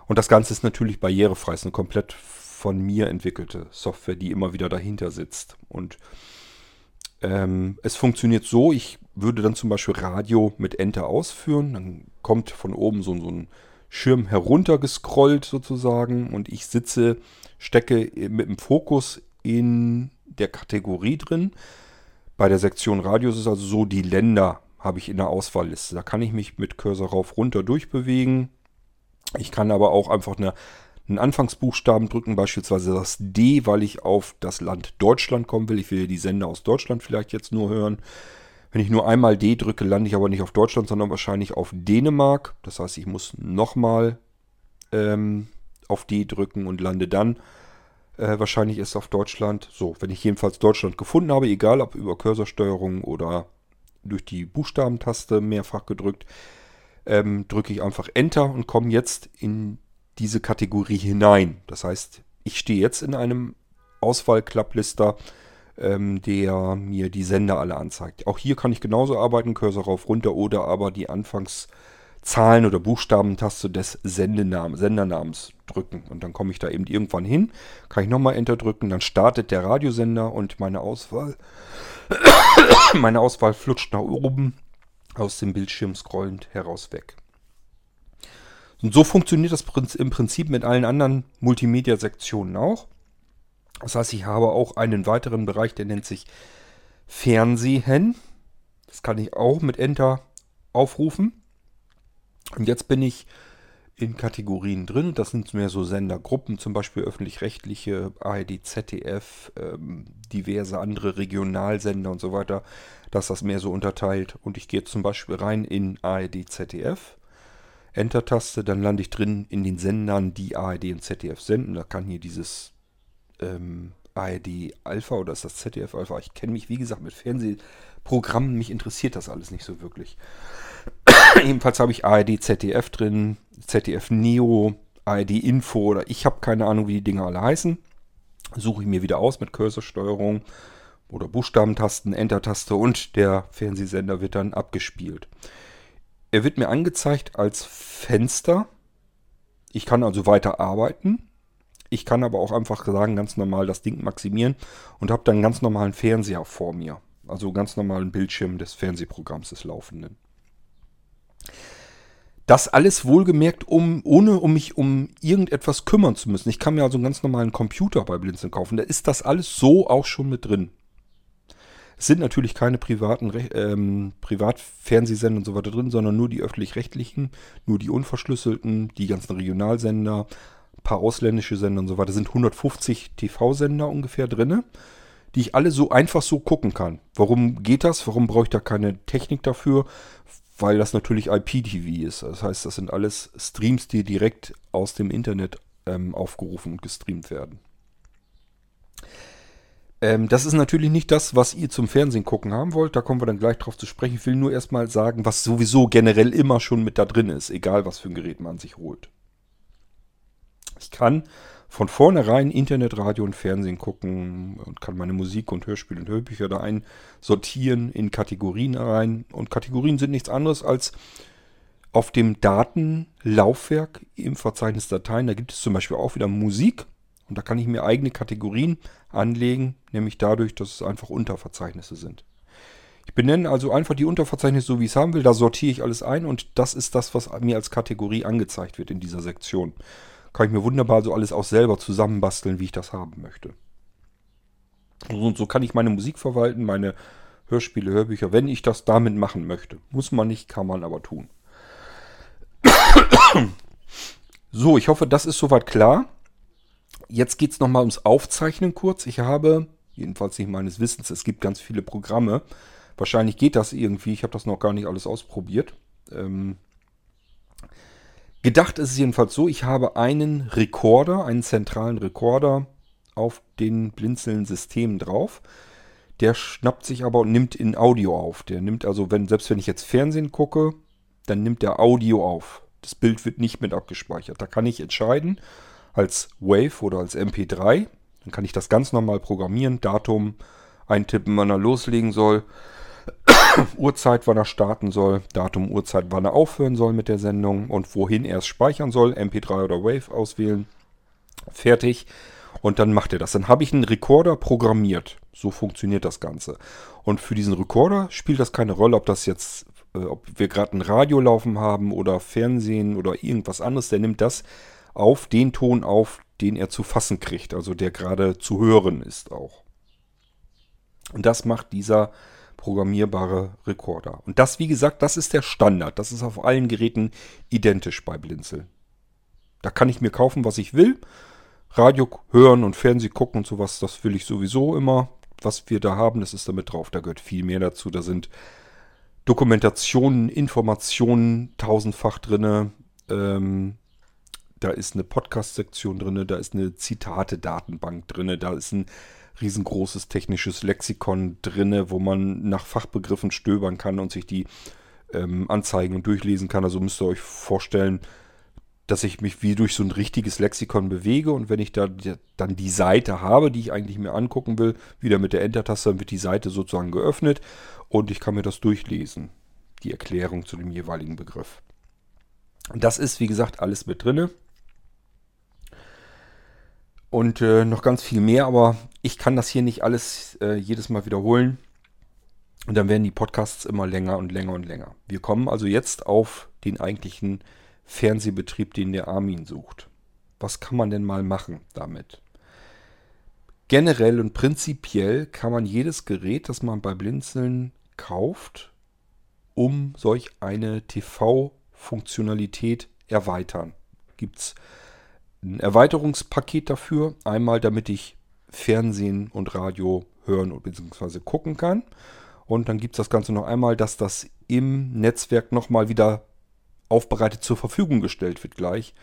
Und das Ganze ist natürlich barrierefrei. Es ist eine komplett von mir entwickelte Software, die immer wieder dahinter sitzt. Und ähm, es funktioniert so, ich würde dann zum Beispiel Radio mit Enter ausführen. Dann kommt von oben so, so ein Schirm heruntergescrollt sozusagen und ich sitze, stecke mit dem Fokus in der Kategorie drin. Bei der Sektion Radius ist also so, die Länder habe ich in der Auswahlliste. Da kann ich mich mit Cursor rauf runter durchbewegen. Ich kann aber auch einfach eine, einen Anfangsbuchstaben drücken, beispielsweise das D, weil ich auf das Land Deutschland kommen will. Ich will die Sender aus Deutschland vielleicht jetzt nur hören. Wenn ich nur einmal D drücke, lande ich aber nicht auf Deutschland, sondern wahrscheinlich auf Dänemark. Das heißt, ich muss nochmal ähm, auf D drücken und lande dann äh, wahrscheinlich ist auf Deutschland. So, wenn ich jedenfalls Deutschland gefunden habe, egal ob über Cursorsteuerung oder durch die Buchstabentaste mehrfach gedrückt, ähm, drücke ich einfach Enter und komme jetzt in diese Kategorie hinein. Das heißt, ich stehe jetzt in einem Auswahlklapplister, ähm, der mir die Sender alle anzeigt. Auch hier kann ich genauso arbeiten, Cursor rauf, runter oder aber die Anfangs- Zahlen- oder Buchstabentaste des Sendenam Sendernamens drücken. Und dann komme ich da eben irgendwann hin, kann ich nochmal Enter drücken, dann startet der Radiosender und meine Auswahl, meine Auswahl flutscht nach oben aus dem Bildschirm scrollend heraus weg. Und so funktioniert das im Prinzip mit allen anderen Multimedia-Sektionen auch. Das heißt, ich habe auch einen weiteren Bereich, der nennt sich Fernsehen. Das kann ich auch mit Enter aufrufen. Und jetzt bin ich in Kategorien drin. Das sind mehr so Sendergruppen, zum Beispiel öffentlich-rechtliche, ARD, ZDF, ähm, diverse andere Regionalsender und so weiter, dass das mehr so unterteilt. Und ich gehe zum Beispiel rein in ARD, ZDF, Enter-Taste, dann lande ich drin in den Sendern, die ARD und ZDF senden. Da kann hier dieses ähm, ARD Alpha oder ist das ZDF Alpha? Ich kenne mich, wie gesagt, mit Fernsehprogrammen. Mich interessiert das alles nicht so wirklich. Jedenfalls habe ich ARD ZDF drin, ZDF Neo, ARD Info oder ich habe keine Ahnung, wie die Dinger alle heißen. Suche ich mir wieder aus mit Cursorsteuerung oder Buchstabentasten, Enter-Taste und der Fernsehsender wird dann abgespielt. Er wird mir angezeigt als Fenster. Ich kann also weiter arbeiten. Ich kann aber auch einfach sagen, ganz normal das Ding maximieren und habe dann ganz normalen Fernseher vor mir. Also ganz normalen Bildschirm des Fernsehprogramms des Laufenden. Das alles wohlgemerkt, um, ohne um mich um irgendetwas kümmern zu müssen. Ich kann mir also einen ganz normalen Computer bei Blinzeln kaufen. Da ist das alles so auch schon mit drin. Es sind natürlich keine privaten ähm, Privatfernsehsender und so weiter drin, sondern nur die öffentlich-rechtlichen, nur die unverschlüsselten, die ganzen Regionalsender, ein paar ausländische Sender und so weiter. sind 150 TV-Sender ungefähr drin, die ich alle so einfach so gucken kann. Warum geht das? Warum brauche ich da keine Technik dafür? Weil das natürlich IPTV ist. Das heißt, das sind alles Streams, die direkt aus dem Internet ähm, aufgerufen und gestreamt werden. Ähm, das ist natürlich nicht das, was ihr zum Fernsehen gucken haben wollt. Da kommen wir dann gleich drauf zu sprechen. Ich will nur erstmal sagen, was sowieso generell immer schon mit da drin ist, egal was für ein Gerät man sich holt. Ich kann von vornherein Internet, Radio und Fernsehen gucken und kann meine Musik und Hörspiele und Hörbücher da einsortieren in Kategorien rein. Und Kategorien sind nichts anderes als auf dem Datenlaufwerk im Verzeichnis Dateien. Da gibt es zum Beispiel auch wieder Musik. Und da kann ich mir eigene Kategorien anlegen, nämlich dadurch, dass es einfach Unterverzeichnisse sind. Ich benenne also einfach die Unterverzeichnisse so, wie ich es haben will. Da sortiere ich alles ein und das ist das, was mir als Kategorie angezeigt wird in dieser Sektion kann ich mir wunderbar so alles auch selber zusammenbasteln, wie ich das haben möchte. Und so kann ich meine Musik verwalten, meine Hörspiele, Hörbücher, wenn ich das damit machen möchte. Muss man nicht, kann man aber tun. So, ich hoffe, das ist soweit klar. Jetzt geht es nochmal ums Aufzeichnen kurz. Ich habe, jedenfalls nicht meines Wissens, es gibt ganz viele Programme. Wahrscheinlich geht das irgendwie. Ich habe das noch gar nicht alles ausprobiert. Ähm, Gedacht ist es jedenfalls so, ich habe einen Rekorder, einen zentralen Rekorder auf den Blinzeln-Systemen drauf. Der schnappt sich aber und nimmt in Audio auf. Der nimmt also, wenn, selbst wenn ich jetzt Fernsehen gucke, dann nimmt der Audio auf. Das Bild wird nicht mit abgespeichert. Da kann ich entscheiden, als Wave oder als MP3. Dann kann ich das ganz normal programmieren, Datum eintippen, wann er loslegen soll. Uhrzeit, wann er starten soll, Datum, Uhrzeit, wann er aufhören soll mit der Sendung und wohin er es speichern soll, MP3 oder Wave auswählen. Fertig. Und dann macht er das. Dann habe ich einen Rekorder programmiert. So funktioniert das Ganze. Und für diesen Rekorder spielt das keine Rolle, ob das jetzt, äh, ob wir gerade ein Radio laufen haben oder Fernsehen oder irgendwas anderes. Der nimmt das auf, den Ton auf, den er zu fassen kriegt. Also der gerade zu hören ist auch. Und das macht dieser programmierbare Rekorder. Und das, wie gesagt, das ist der Standard. Das ist auf allen Geräten identisch bei Blinzel. Da kann ich mir kaufen, was ich will. Radio hören und Fernseh gucken und sowas, das will ich sowieso immer. Was wir da haben, das ist damit drauf. Da gehört viel mehr dazu. Da sind Dokumentationen, Informationen tausendfach drin. Ähm, da ist eine Podcast-Sektion drin, da ist eine Zitate-Datenbank drin, da ist ein riesengroßes technisches Lexikon drinne, wo man nach Fachbegriffen stöbern kann und sich die ähm, anzeigen und durchlesen kann. Also müsst ihr euch vorstellen, dass ich mich wie durch so ein richtiges Lexikon bewege und wenn ich da dann die Seite habe, die ich eigentlich mir angucken will, wieder mit der Enter-Taste, dann wird die Seite sozusagen geöffnet und ich kann mir das durchlesen. Die Erklärung zu dem jeweiligen Begriff. Das ist, wie gesagt, alles mit drinne und äh, noch ganz viel mehr, aber ich kann das hier nicht alles äh, jedes Mal wiederholen. Und dann werden die Podcasts immer länger und länger und länger. Wir kommen also jetzt auf den eigentlichen Fernsehbetrieb, den der Armin sucht. Was kann man denn mal machen damit? Generell und prinzipiell kann man jedes Gerät, das man bei Blinzeln kauft, um solch eine TV-Funktionalität erweitern. Gibt es ein Erweiterungspaket dafür. Einmal, damit ich Fernsehen und Radio hören bzw. gucken kann. Und dann gibt es das Ganze noch einmal, dass das im Netzwerk nochmal wieder aufbereitet zur Verfügung gestellt wird gleich.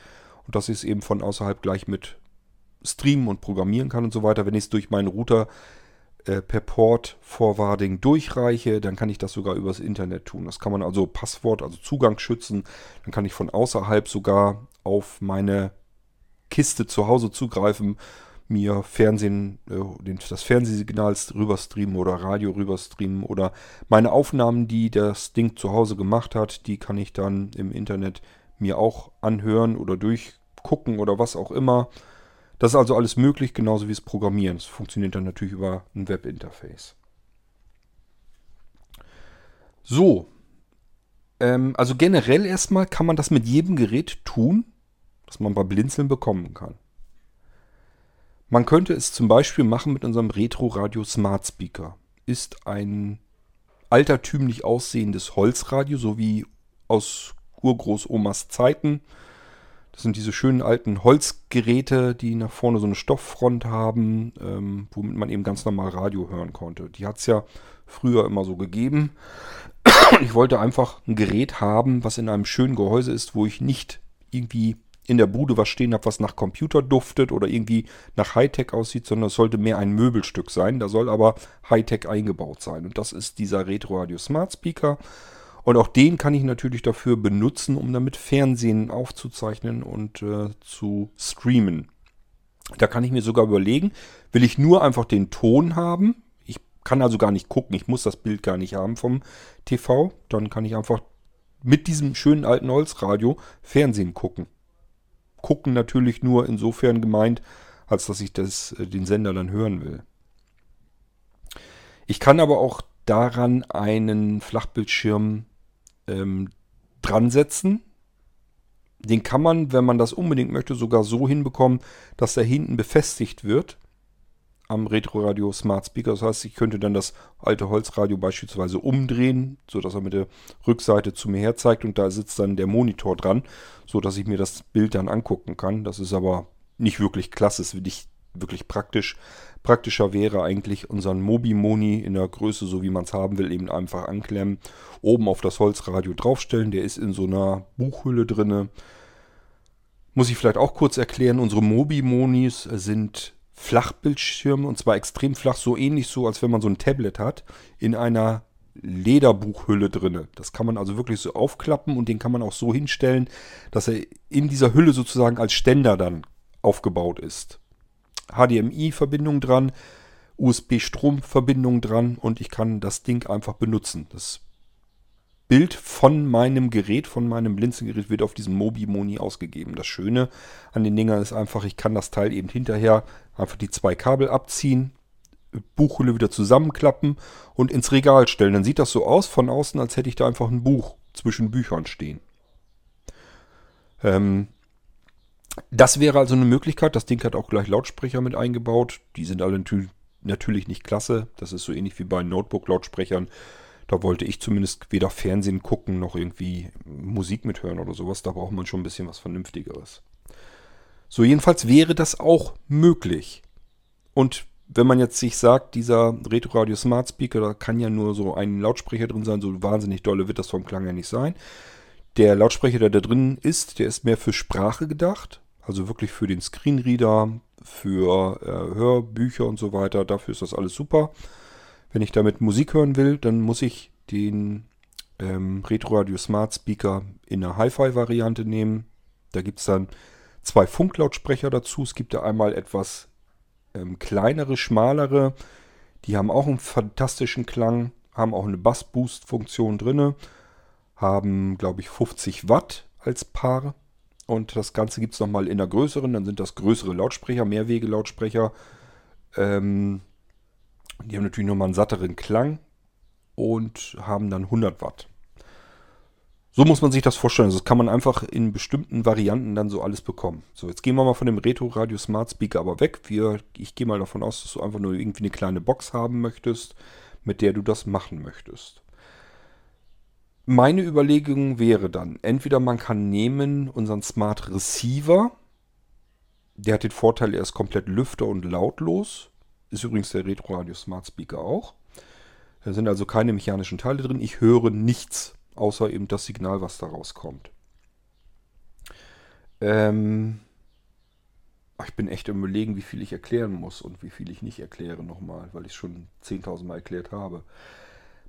Und dass ich es eben von außerhalb gleich mit streamen und programmieren kann und so weiter. Wenn ich es durch meinen Router äh, per Port Forwarding durchreiche, dann kann ich das sogar übers Internet tun. Das kann man also Passwort, also Zugang schützen. Dann kann ich von außerhalb sogar auf meine Kiste zu Hause zugreifen, mir Fernsehen, äh, das Fernsehsignal rüberstreamen oder Radio rüberstreamen oder meine Aufnahmen, die das Ding zu Hause gemacht hat, die kann ich dann im Internet mir auch anhören oder durchgucken oder was auch immer. Das ist also alles möglich, genauso wie es Programmieren. Es funktioniert dann natürlich über ein Webinterface. So. Ähm, also generell erstmal kann man das mit jedem Gerät tun, das man bei Blinzeln bekommen kann. Man könnte es zum Beispiel machen mit unserem Retro Radio Smart Speaker. Ist ein altertümlich aussehendes Holzradio, so wie aus Urgroßomas Zeiten. Das sind diese schönen alten Holzgeräte, die nach vorne so eine Stofffront haben, ähm, womit man eben ganz normal Radio hören konnte. Die hat es ja früher immer so gegeben. ich wollte einfach ein Gerät haben, was in einem schönen Gehäuse ist, wo ich nicht irgendwie in der Bude was stehen habe, was nach Computer duftet oder irgendwie nach Hightech aussieht, sondern es sollte mehr ein Möbelstück sein. Da soll aber Hightech eingebaut sein. Und das ist dieser Retro Radio Smart Speaker. Und auch den kann ich natürlich dafür benutzen, um damit Fernsehen aufzuzeichnen und äh, zu streamen. Da kann ich mir sogar überlegen, will ich nur einfach den Ton haben? Ich kann also gar nicht gucken, ich muss das Bild gar nicht haben vom TV. Dann kann ich einfach mit diesem schönen alten Holzradio Fernsehen gucken gucken natürlich nur insofern gemeint, als dass ich das, äh, den Sender dann hören will. Ich kann aber auch daran einen Flachbildschirm ähm, dran setzen. Den kann man, wenn man das unbedingt möchte, sogar so hinbekommen, dass er hinten befestigt wird am Retro-Radio Smart Speaker. Das heißt, ich könnte dann das alte Holzradio beispielsweise umdrehen, sodass er mit der Rückseite zu mir her zeigt und da sitzt dann der Monitor dran, sodass ich mir das Bild dann angucken kann. Das ist aber nicht wirklich klasse, ist nicht wirklich praktisch. Praktischer wäre eigentlich unseren Mobi-Moni in der Größe, so wie man es haben will, eben einfach anklemmen, oben auf das Holzradio draufstellen. Der ist in so einer Buchhülle drinne. Muss ich vielleicht auch kurz erklären, unsere Mobi-Monis sind Flachbildschirme und zwar extrem flach, so ähnlich so, als wenn man so ein Tablet hat, in einer Lederbuchhülle drinne. Das kann man also wirklich so aufklappen und den kann man auch so hinstellen, dass er in dieser Hülle sozusagen als Ständer dann aufgebaut ist. HDMI-Verbindung dran, USB-Stromverbindung dran und ich kann das Ding einfach benutzen. Das Bild von meinem Gerät, von meinem Blinzengerät wird auf diesem Mobi-Moni ausgegeben. Das Schöne an den Dingern ist einfach, ich kann das Teil eben hinterher einfach die zwei Kabel abziehen, Buchhülle wieder zusammenklappen und ins Regal stellen. Dann sieht das so aus von außen, als hätte ich da einfach ein Buch zwischen Büchern stehen. Ähm, das wäre also eine Möglichkeit. Das Ding hat auch gleich Lautsprecher mit eingebaut. Die sind alle natürlich nicht klasse. Das ist so ähnlich wie bei Notebook-Lautsprechern. Da wollte ich zumindest weder Fernsehen gucken noch irgendwie Musik mithören oder sowas. Da braucht man schon ein bisschen was Vernünftigeres. So, jedenfalls wäre das auch möglich. Und wenn man jetzt sich sagt, dieser Retro Radio Smart Speaker, da kann ja nur so ein Lautsprecher drin sein, so wahnsinnig dolle wird das vom Klang ja nicht sein. Der Lautsprecher, der da drin ist, der ist mehr für Sprache gedacht, also wirklich für den Screenreader, für äh, Hörbücher und so weiter. Dafür ist das alles super. Wenn ich damit Musik hören will, dann muss ich den ähm, Retro Radio Smart Speaker in einer Hi-Fi-Variante nehmen. Da gibt es dann zwei Funklautsprecher dazu. Es gibt da einmal etwas ähm, kleinere, schmalere. Die haben auch einen fantastischen Klang, haben auch eine Bass-Boost-Funktion drin, haben, glaube ich, 50 Watt als Paar. Und das Ganze gibt es nochmal in der größeren, dann sind das größere Lautsprecher, Mehrwege-Lautsprecher. Ähm, die haben natürlich nochmal einen satteren Klang und haben dann 100 Watt. So muss man sich das vorstellen. Also das kann man einfach in bestimmten Varianten dann so alles bekommen. So, jetzt gehen wir mal von dem Retro Radio Smart Speaker aber weg. Wir, ich gehe mal davon aus, dass du einfach nur irgendwie eine kleine Box haben möchtest, mit der du das machen möchtest. meine Überlegung wäre dann, entweder man kann nehmen unseren Smart Receiver, der hat den Vorteil, er ist komplett lüfter und lautlos. Ist übrigens der Retro Radio Smart Speaker auch. Da sind also keine mechanischen Teile drin. Ich höre nichts, außer eben das Signal, was da rauskommt. Ähm ich bin echt im Überlegen, wie viel ich erklären muss und wie viel ich nicht erkläre nochmal, weil ich es schon 10.000 Mal erklärt habe.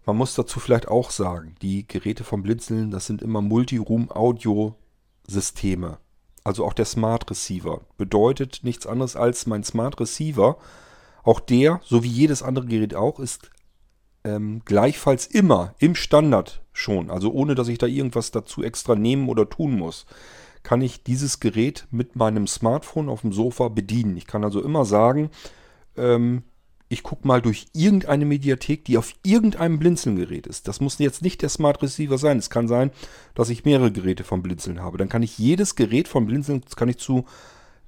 Man muss dazu vielleicht auch sagen, die Geräte vom Blinzeln, das sind immer Multi-Room-Audio-Systeme. Also auch der Smart Receiver bedeutet nichts anderes als mein Smart Receiver. Auch der, so wie jedes andere Gerät auch, ist ähm, gleichfalls immer im Standard schon, also ohne dass ich da irgendwas dazu extra nehmen oder tun muss, kann ich dieses Gerät mit meinem Smartphone auf dem Sofa bedienen. Ich kann also immer sagen, ähm, ich gucke mal durch irgendeine Mediathek, die auf irgendeinem Blinzeln-Gerät ist. Das muss jetzt nicht der Smart Receiver sein. Es kann sein, dass ich mehrere Geräte vom Blinzeln habe. Dann kann ich jedes Gerät vom Blinzeln, kann ich zu,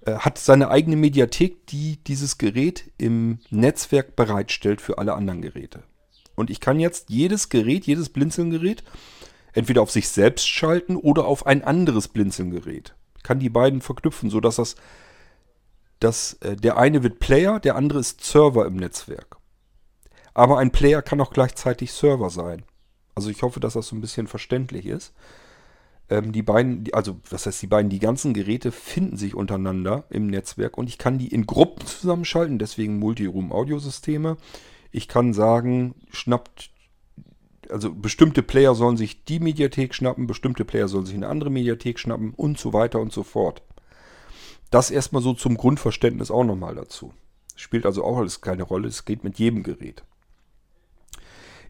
hat seine eigene Mediathek, die dieses Gerät im Netzwerk bereitstellt für alle anderen Geräte. Und ich kann jetzt jedes Gerät, jedes Blinzeln-Gerät entweder auf sich selbst schalten oder auf ein anderes Blinzeln-Gerät. Ich kann die beiden verknüpfen, sodass das dass äh, der eine wird Player, der andere ist Server im Netzwerk. Aber ein Player kann auch gleichzeitig Server sein. Also ich hoffe, dass das so ein bisschen verständlich ist. Ähm, die beiden, also was heißt die beiden, die ganzen Geräte finden sich untereinander im Netzwerk und ich kann die in Gruppen zusammenschalten, deswegen Multi-Room-Audiosysteme. Ich kann sagen, schnappt, also bestimmte Player sollen sich die Mediathek schnappen, bestimmte Player sollen sich eine andere Mediathek schnappen und so weiter und so fort. Das erstmal so zum Grundverständnis auch nochmal dazu. Spielt also auch alles keine Rolle, es geht mit jedem Gerät.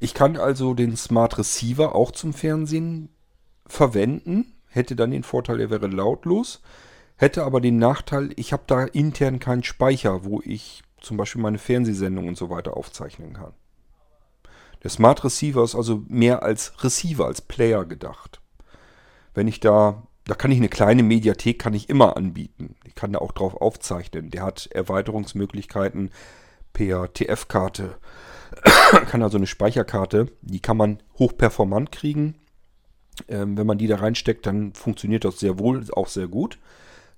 Ich kann also den Smart Receiver auch zum Fernsehen verwenden, hätte dann den Vorteil, er wäre lautlos, hätte aber den Nachteil, ich habe da intern keinen Speicher, wo ich zum Beispiel meine Fernsehsendung und so weiter aufzeichnen kann. Der Smart Receiver ist also mehr als Receiver, als Player gedacht. Wenn ich da da kann ich eine kleine Mediathek kann ich immer anbieten. Ich kann da auch drauf aufzeichnen. Der hat Erweiterungsmöglichkeiten per TF-Karte. kann also eine Speicherkarte, die kann man hochperformant kriegen. Ähm, wenn man die da reinsteckt, dann funktioniert das sehr wohl, auch sehr gut.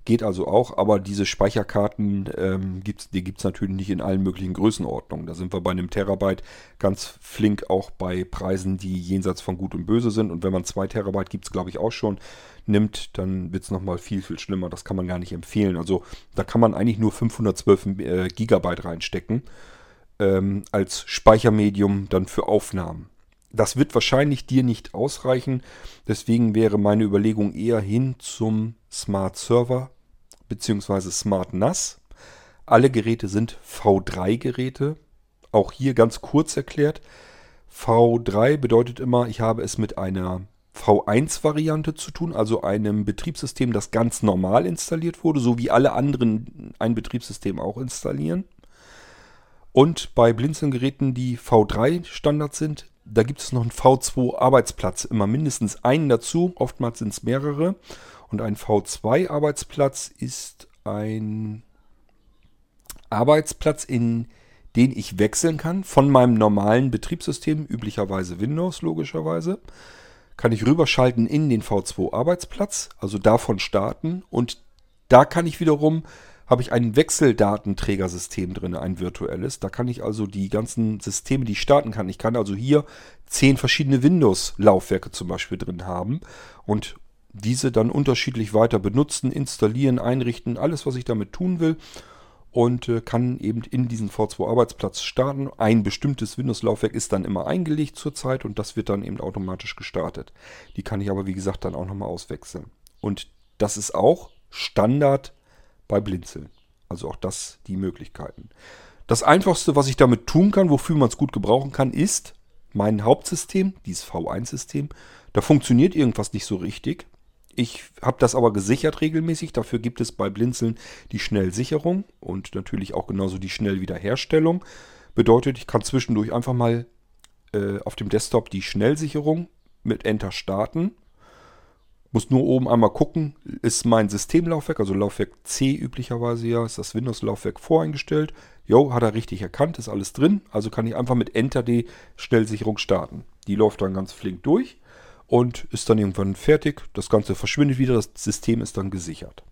Geht also auch, aber diese Speicherkarten, ähm, gibt's, die gibt es natürlich nicht in allen möglichen Größenordnungen. Da sind wir bei einem Terabyte ganz flink auch bei Preisen, die jenseits von Gut und Böse sind. Und wenn man zwei Terabyte gibt es, glaube ich, auch schon, nimmt, dann wird es nochmal viel, viel schlimmer. Das kann man gar nicht empfehlen. Also da kann man eigentlich nur 512 äh, Gigabyte reinstecken ähm, als Speichermedium dann für Aufnahmen. Das wird wahrscheinlich dir nicht ausreichen. Deswegen wäre meine Überlegung eher hin zum Smart Server bzw. Smart NAS. Alle Geräte sind V3-Geräte. Auch hier ganz kurz erklärt. V3 bedeutet immer, ich habe es mit einer V1-Variante zu tun, also einem Betriebssystem, das ganz normal installiert wurde, so wie alle anderen ein Betriebssystem auch installieren. Und bei Blinzeln-Geräten, die V3-Standard sind, da gibt es noch einen V2-Arbeitsplatz, immer mindestens einen dazu, oftmals sind es mehrere. Und ein V2-Arbeitsplatz ist ein Arbeitsplatz, in den ich wechseln kann von meinem normalen Betriebssystem, üblicherweise Windows logischerweise, kann ich rüberschalten in den V2-Arbeitsplatz, also davon starten und da kann ich wiederum habe ich ein Wechseldatenträgersystem drin, ein virtuelles. Da kann ich also die ganzen Systeme, die ich starten kann. Ich kann also hier zehn verschiedene Windows-Laufwerke zum Beispiel drin haben und diese dann unterschiedlich weiter benutzen, installieren, einrichten, alles, was ich damit tun will. Und äh, kann eben in diesen V2-Arbeitsplatz starten. Ein bestimmtes Windows-Laufwerk ist dann immer eingelegt zurzeit und das wird dann eben automatisch gestartet. Die kann ich aber, wie gesagt, dann auch nochmal auswechseln. Und das ist auch Standard bei Blinzeln. Also auch das die Möglichkeiten. Das einfachste, was ich damit tun kann, wofür man es gut gebrauchen kann, ist mein Hauptsystem, dieses V1-System. Da funktioniert irgendwas nicht so richtig. Ich habe das aber gesichert regelmäßig. Dafür gibt es bei Blinzeln die Schnellsicherung und natürlich auch genauso die Schnellwiederherstellung. Bedeutet, ich kann zwischendurch einfach mal äh, auf dem Desktop die Schnellsicherung mit Enter starten. Muss nur oben einmal gucken, ist mein Systemlaufwerk, also Laufwerk C üblicherweise ja, ist das Windows-Laufwerk voreingestellt. Jo, hat er richtig erkannt, ist alles drin. Also kann ich einfach mit Enter die Schnellsicherung starten. Die läuft dann ganz flink durch. und ist dann irgendwann fertig. Das Ganze verschwindet wieder, das System ist dann gesichert.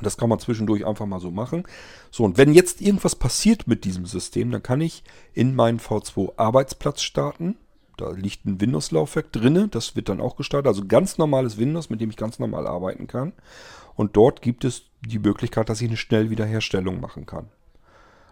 Das kann man zwischendurch einfach mal so machen. So, und wenn jetzt irgendwas passiert mit diesem System, dann kann ich in meinen V2 Arbeitsplatz starten. Da liegt ein Windows-Laufwerk drin, das wird dann auch gestartet. Also ganz normales Windows, mit dem ich ganz normal arbeiten kann. Und dort gibt es die Möglichkeit, dass ich eine Schnellwiederherstellung machen kann.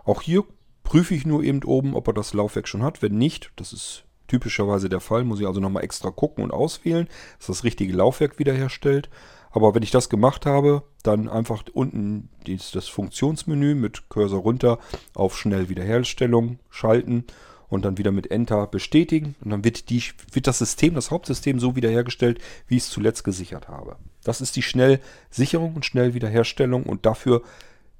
Auch hier prüfe ich nur eben oben, ob er das Laufwerk schon hat. Wenn nicht, das ist typischerweise der Fall, muss ich also nochmal extra gucken und auswählen, dass das richtige Laufwerk wiederherstellt. Aber wenn ich das gemacht habe, dann einfach unten das Funktionsmenü mit Cursor runter auf Schnellwiederherstellung schalten und dann wieder mit Enter bestätigen. Und dann wird, die, wird das System, das Hauptsystem so wiederhergestellt, wie ich es zuletzt gesichert habe. Das ist die Schnellsicherung und Schnellwiederherstellung und dafür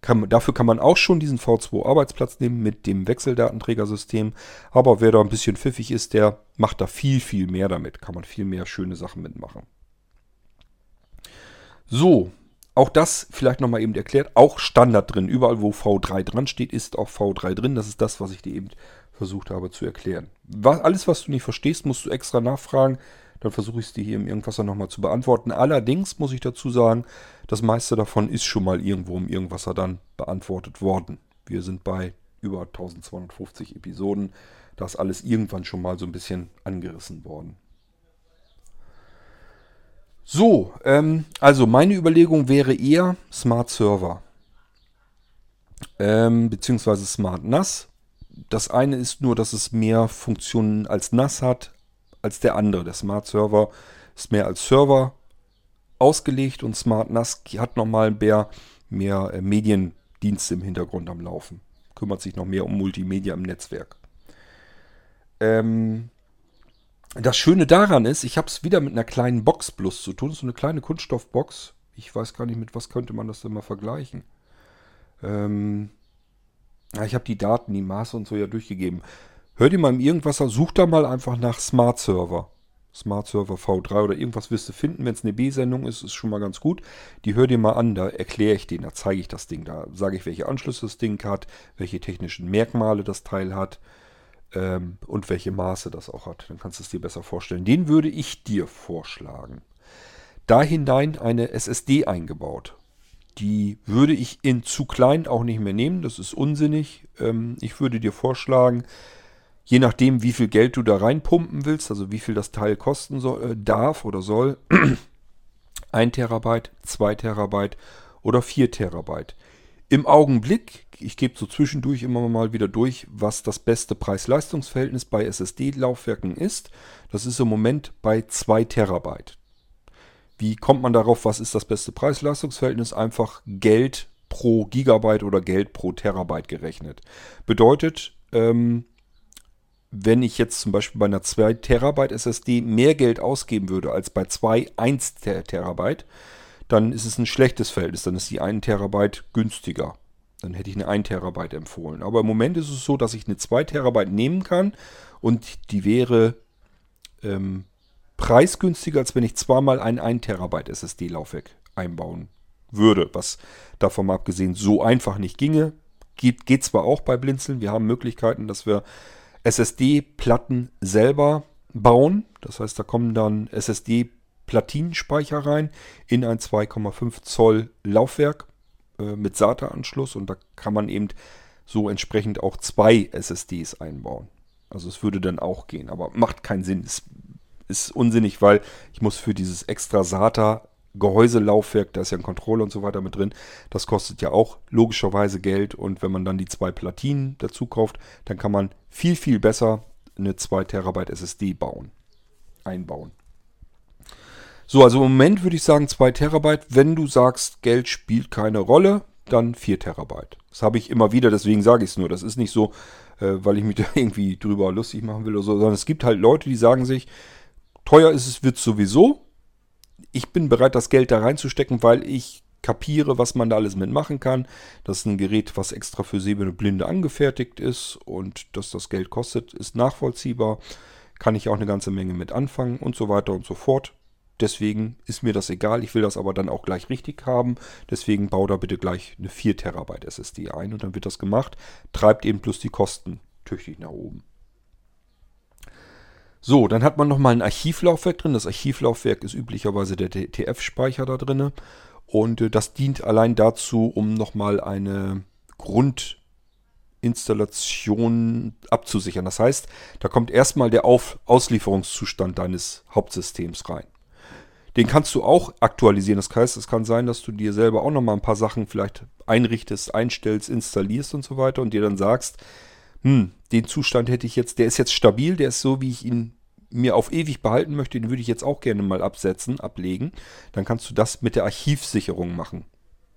kann, dafür kann man auch schon diesen V2 Arbeitsplatz nehmen mit dem Wechseldatenträgersystem. Aber wer da ein bisschen pfiffig ist, der macht da viel, viel mehr damit. Kann man viel mehr schöne Sachen mitmachen. So, auch das vielleicht nochmal eben erklärt. Auch Standard drin. Überall, wo V3 dran steht, ist auch V3 drin. Das ist das, was ich dir eben versucht habe zu erklären. Was, alles, was du nicht verstehst, musst du extra nachfragen. Dann versuche ich es dir hier im Irgendwasser nochmal zu beantworten. Allerdings muss ich dazu sagen, das meiste davon ist schon mal irgendwo im Irgendwasser dann beantwortet worden. Wir sind bei über 1250 Episoden. Da ist alles irgendwann schon mal so ein bisschen angerissen worden. So, ähm, also meine Überlegung wäre eher Smart Server. Ähm, beziehungsweise Smart NAS. Das eine ist nur, dass es mehr Funktionen als NAS hat als der andere. Der Smart Server ist mehr als Server ausgelegt und Smart NAS hat nochmal mehr, mehr äh, Mediendienste im Hintergrund am Laufen. Kümmert sich noch mehr um Multimedia im Netzwerk. Ähm, das Schöne daran ist, ich habe es wieder mit einer kleinen Box plus zu tun. So eine kleine Kunststoffbox. Ich weiß gar nicht, mit was könnte man das denn mal vergleichen. Ähm, ja, ich habe die Daten, die Maße und so ja durchgegeben. Hört ihr mal im Irgendwasser, sucht da mal einfach nach Smart Server. Smart Server V3 oder irgendwas wirst du finden. Wenn es eine B-Sendung ist, ist schon mal ganz gut. Die hör dir mal an, da erkläre ich den, da zeige ich das Ding. Da sage ich, welche Anschlüsse das Ding hat, welche technischen Merkmale das Teil hat ähm, und welche Maße das auch hat. Dann kannst du es dir besser vorstellen. Den würde ich dir vorschlagen. Da hinein eine SSD eingebaut. Die würde ich in zu klein auch nicht mehr nehmen. Das ist unsinnig. Ähm, ich würde dir vorschlagen, Je nachdem, wie viel Geld du da reinpumpen willst, also wie viel das Teil kosten soll, äh, darf oder soll, 1 Terabyte, 2 Terabyte oder 4 Terabyte. Im Augenblick, ich gebe so zwischendurch immer mal wieder durch, was das beste Preis-Leistungs-Verhältnis bei SSD-Laufwerken ist. Das ist im Moment bei 2 Terabyte. Wie kommt man darauf, was ist das beste Preis-Leistungs-Verhältnis? Einfach Geld pro Gigabyte oder Geld pro Terabyte gerechnet. Bedeutet, ähm, wenn ich jetzt zum Beispiel bei einer 2 Terabyte SSD mehr Geld ausgeben würde als bei 2 1 Terabyte, dann ist es ein schlechtes Verhältnis. Dann ist die 1 Terabyte günstiger. Dann hätte ich eine 1 Terabyte empfohlen. Aber im Moment ist es so, dass ich eine 2 Terabyte nehmen kann und die wäre ähm, preisgünstiger, als wenn ich zweimal ein 1 Terabyte SSD-Laufwerk einbauen würde. Was davon mal abgesehen so einfach nicht ginge. Geht, geht zwar auch bei Blinzeln. Wir haben Möglichkeiten, dass wir SSD-Platten selber bauen. Das heißt, da kommen dann SSD-Platinenspeicher rein in ein 2,5 Zoll Laufwerk äh, mit SATA-Anschluss und da kann man eben so entsprechend auch zwei SSDs einbauen. Also es würde dann auch gehen, aber macht keinen Sinn. Es ist unsinnig, weil ich muss für dieses extra SATA Gehäuselaufwerk, da ist ja ein Controller und so weiter mit drin. Das kostet ja auch logischerweise Geld. Und wenn man dann die zwei Platinen dazu kauft, dann kann man viel, viel besser eine 2 Terabyte SSD bauen, einbauen. So, also im Moment würde ich sagen 2 Terabyte. Wenn du sagst, Geld spielt keine Rolle, dann 4 Terabyte. Das habe ich immer wieder, deswegen sage ich es nur. Das ist nicht so, äh, weil ich mich da irgendwie drüber lustig machen will oder so, sondern es gibt halt Leute, die sagen sich, teuer ist es, wird sowieso ich bin bereit, das Geld da reinzustecken, weil ich kapiere, was man da alles mitmachen kann. Das ist ein Gerät, was extra für sehende Blinde angefertigt ist und dass das Geld kostet, ist nachvollziehbar. Kann ich auch eine ganze Menge mit anfangen und so weiter und so fort. Deswegen ist mir das egal. Ich will das aber dann auch gleich richtig haben. Deswegen baue da bitte gleich eine 4 Terabyte SSD ein und dann wird das gemacht. Treibt eben plus die Kosten tüchtig nach oben. So, dann hat man nochmal ein Archivlaufwerk drin. Das Archivlaufwerk ist üblicherweise der TF-Speicher da drin. Und äh, das dient allein dazu, um nochmal eine Grundinstallation abzusichern. Das heißt, da kommt erstmal der Auf Auslieferungszustand deines Hauptsystems rein. Den kannst du auch aktualisieren. Das heißt, es kann sein, dass du dir selber auch nochmal ein paar Sachen vielleicht einrichtest, einstellst, installierst und so weiter und dir dann sagst, hm, den Zustand hätte ich jetzt, der ist jetzt stabil, der ist so, wie ich ihn mir auf ewig behalten möchte, den würde ich jetzt auch gerne mal absetzen, ablegen. Dann kannst du das mit der Archivsicherung machen.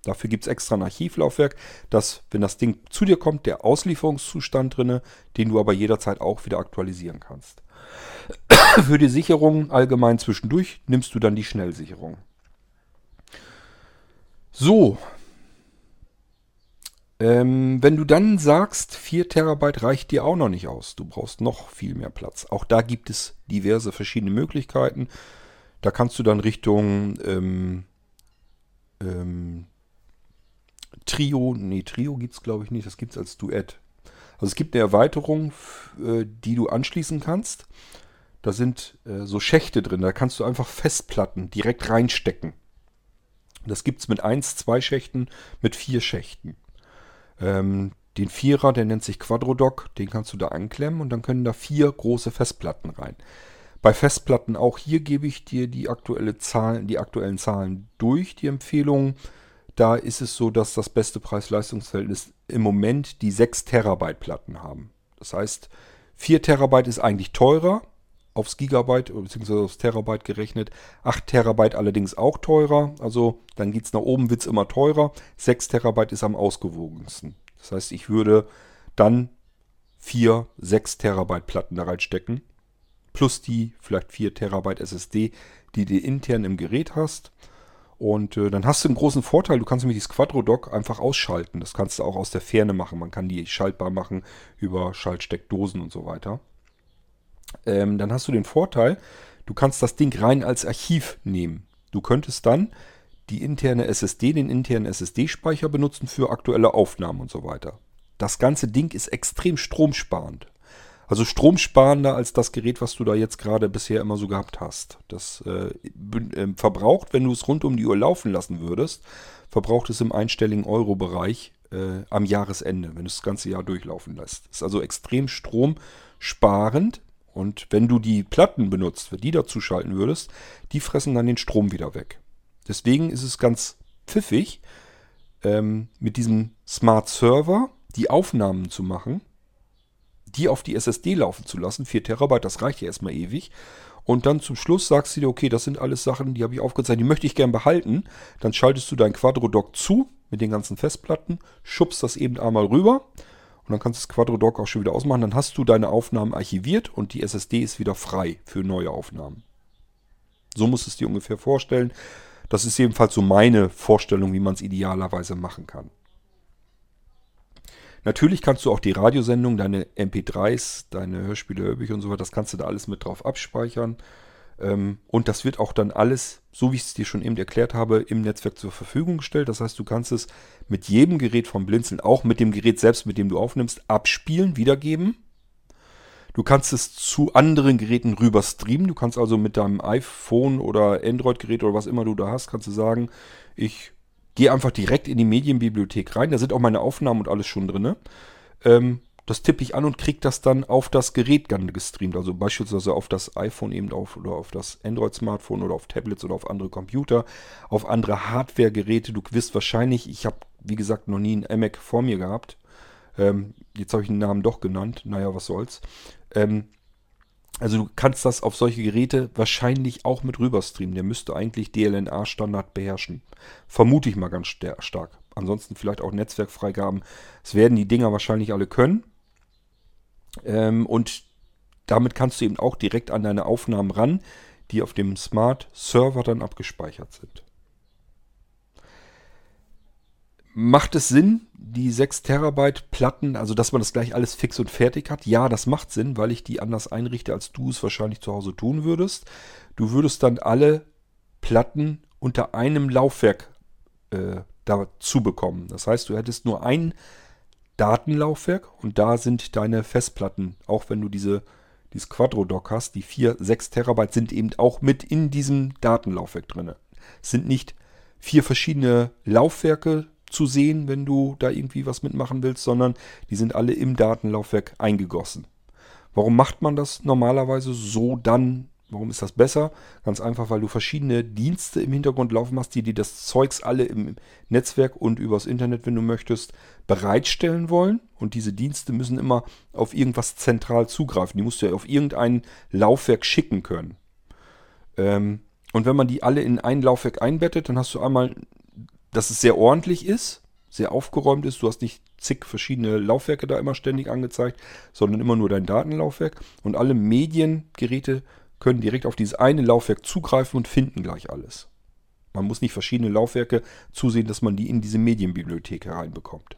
Dafür gibt es extra ein Archivlaufwerk, dass, wenn das Ding zu dir kommt, der Auslieferungszustand drinne, den du aber jederzeit auch wieder aktualisieren kannst. Für die Sicherung allgemein zwischendurch nimmst du dann die Schnellsicherung. So. Ähm, wenn du dann sagst, 4 Terabyte reicht dir auch noch nicht aus. Du brauchst noch viel mehr Platz. Auch da gibt es diverse verschiedene Möglichkeiten. Da kannst du dann Richtung ähm, ähm, Trio, nee, Trio gibt es glaube ich nicht, das gibt es als Duett. Also es gibt eine Erweiterung, äh, die du anschließen kannst. Da sind äh, so Schächte drin, da kannst du einfach Festplatten direkt reinstecken. Das gibt es mit 1, 2 Schächten, mit 4 Schächten. Ähm, den Vierer, der nennt sich Quadrodoc, den kannst du da anklemmen und dann können da vier große Festplatten rein. Bei Festplatten auch hier gebe ich dir die, aktuelle Zahlen, die aktuellen Zahlen durch, die Empfehlungen. Da ist es so, dass das beste Preis-Leistungs-Verhältnis im Moment die 6 Terabyte Platten haben. Das heißt, 4 Terabyte ist eigentlich teurer, aufs Gigabyte bzw. aufs Terabyte gerechnet. 8 Terabyte allerdings auch teurer. Also dann geht es nach oben, wird es immer teurer. 6 Terabyte ist am ausgewogensten. Das heißt, ich würde dann 4, 6 Terabyte Platten da reinstecken. Plus die vielleicht 4 Terabyte SSD, die du intern im Gerät hast. Und äh, dann hast du einen großen Vorteil, du kannst nämlich dieses Quadro-Dock einfach ausschalten. Das kannst du auch aus der Ferne machen. Man kann die schaltbar machen über Schaltsteckdosen und so weiter ähm, dann hast du den Vorteil, du kannst das Ding rein als Archiv nehmen. Du könntest dann die interne SSD, den internen SSD-Speicher benutzen für aktuelle Aufnahmen und so weiter. Das ganze Ding ist extrem stromsparend. Also stromsparender als das Gerät, was du da jetzt gerade bisher immer so gehabt hast. Das äh, äh, verbraucht, wenn du es rund um die Uhr laufen lassen würdest, verbraucht es im einstelligen Euro-Bereich äh, am Jahresende, wenn du das ganze Jahr durchlaufen lässt. Ist also extrem stromsparend und wenn du die Platten benutzt, die dazu schalten würdest, die fressen dann den Strom wieder weg. Deswegen ist es ganz pfiffig, ähm, mit diesem Smart Server die Aufnahmen zu machen, die auf die SSD laufen zu lassen. 4 Terabyte, das reicht ja erstmal ewig. Und dann zum Schluss sagst du dir, okay, das sind alles Sachen, die habe ich aufgezeichnet, die möchte ich gern behalten. Dann schaltest du dein Quadrodock zu mit den ganzen Festplatten, schubst das eben einmal rüber und dann kannst du das Quadrodoc auch schon wieder ausmachen. Dann hast du deine Aufnahmen archiviert und die SSD ist wieder frei für neue Aufnahmen. So musst du es dir ungefähr vorstellen. Das ist jedenfalls so meine Vorstellung, wie man es idealerweise machen kann. Natürlich kannst du auch die Radiosendung, deine MP3s, deine Hörspiele, Hörbücher und so weiter, das kannst du da alles mit drauf abspeichern. Ähm, und das wird auch dann alles, so wie ich es dir schon eben erklärt habe, im Netzwerk zur Verfügung gestellt. Das heißt, du kannst es mit jedem Gerät vom Blinzeln, auch mit dem Gerät selbst, mit dem du aufnimmst, abspielen, wiedergeben. Du kannst es zu anderen Geräten rüber streamen. Du kannst also mit deinem iPhone oder Android-Gerät oder was immer du da hast, kannst du sagen, ich gehe einfach direkt in die Medienbibliothek rein. Da sind auch meine Aufnahmen und alles schon drin. Ähm, das tippe ich an und kriege das dann auf das Gerät dann gestreamt. Also beispielsweise auf das iPhone eben auf oder auf das Android-Smartphone oder auf Tablets oder auf andere Computer, auf andere Hardware-Geräte. Du wirst wahrscheinlich, ich habe wie gesagt noch nie einen Mac vor mir gehabt. Ähm, jetzt habe ich den Namen doch genannt. Naja, was soll's. Ähm, also du kannst das auf solche Geräte wahrscheinlich auch mit rüber streamen. Der müsste eigentlich DLNA-Standard beherrschen. Vermute ich mal ganz stark. Ansonsten vielleicht auch Netzwerkfreigaben. Das werden die Dinger wahrscheinlich alle können. Ähm, und damit kannst du eben auch direkt an deine Aufnahmen ran, die auf dem Smart Server dann abgespeichert sind. Macht es Sinn, die 6 Terabyte Platten, also dass man das gleich alles fix und fertig hat? Ja, das macht Sinn, weil ich die anders einrichte, als du es wahrscheinlich zu Hause tun würdest. Du würdest dann alle Platten unter einem Laufwerk äh, dazu bekommen. Das heißt, du hättest nur ein Datenlaufwerk und da sind deine Festplatten, auch wenn du diese, dieses Quadro-Dock hast, die 4, 6 Terabyte sind eben auch mit in diesem Datenlaufwerk drin. Es sind nicht vier verschiedene Laufwerke zu sehen, wenn du da irgendwie was mitmachen willst, sondern die sind alle im Datenlaufwerk eingegossen. Warum macht man das normalerweise so dann Warum ist das besser? Ganz einfach, weil du verschiedene Dienste im Hintergrund laufen hast, die dir das Zeugs alle im Netzwerk und übers Internet, wenn du möchtest, bereitstellen wollen. Und diese Dienste müssen immer auf irgendwas zentral zugreifen. Die musst du ja auf irgendein Laufwerk schicken können. Ähm, und wenn man die alle in ein Laufwerk einbettet, dann hast du einmal, dass es sehr ordentlich ist, sehr aufgeräumt ist. Du hast nicht zig verschiedene Laufwerke da immer ständig angezeigt, sondern immer nur dein Datenlaufwerk. Und alle Mediengeräte können direkt auf dieses eine Laufwerk zugreifen und finden gleich alles. Man muss nicht verschiedene Laufwerke zusehen, dass man die in diese Medienbibliothek hereinbekommt.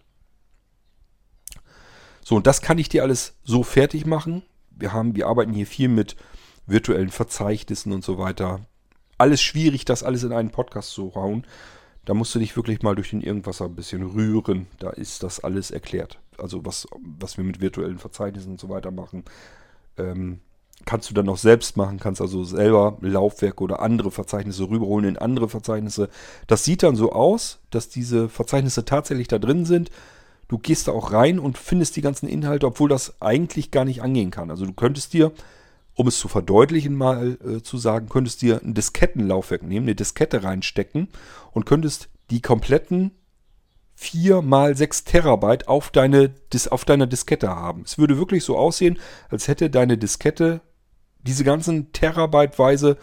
So, und das kann ich dir alles so fertig machen. Wir, haben, wir arbeiten hier viel mit virtuellen Verzeichnissen und so weiter. Alles schwierig, das alles in einen Podcast zu hauen. Da musst du dich wirklich mal durch den Irgendwasser ein bisschen rühren. Da ist das alles erklärt. Also was, was wir mit virtuellen Verzeichnissen und so weiter machen. Ähm, kannst du dann noch selbst machen, kannst also selber Laufwerke oder andere Verzeichnisse rüberholen in andere Verzeichnisse. Das sieht dann so aus, dass diese Verzeichnisse tatsächlich da drin sind. Du gehst da auch rein und findest die ganzen Inhalte, obwohl das eigentlich gar nicht angehen kann. Also du könntest dir, um es zu verdeutlichen mal äh, zu sagen, könntest dir ein Diskettenlaufwerk nehmen, eine Diskette reinstecken und könntest die kompletten 4 mal 6 Terabyte auf, deine, auf deiner Diskette haben. Es würde wirklich so aussehen, als hätte deine Diskette diese ganzen terabyteweise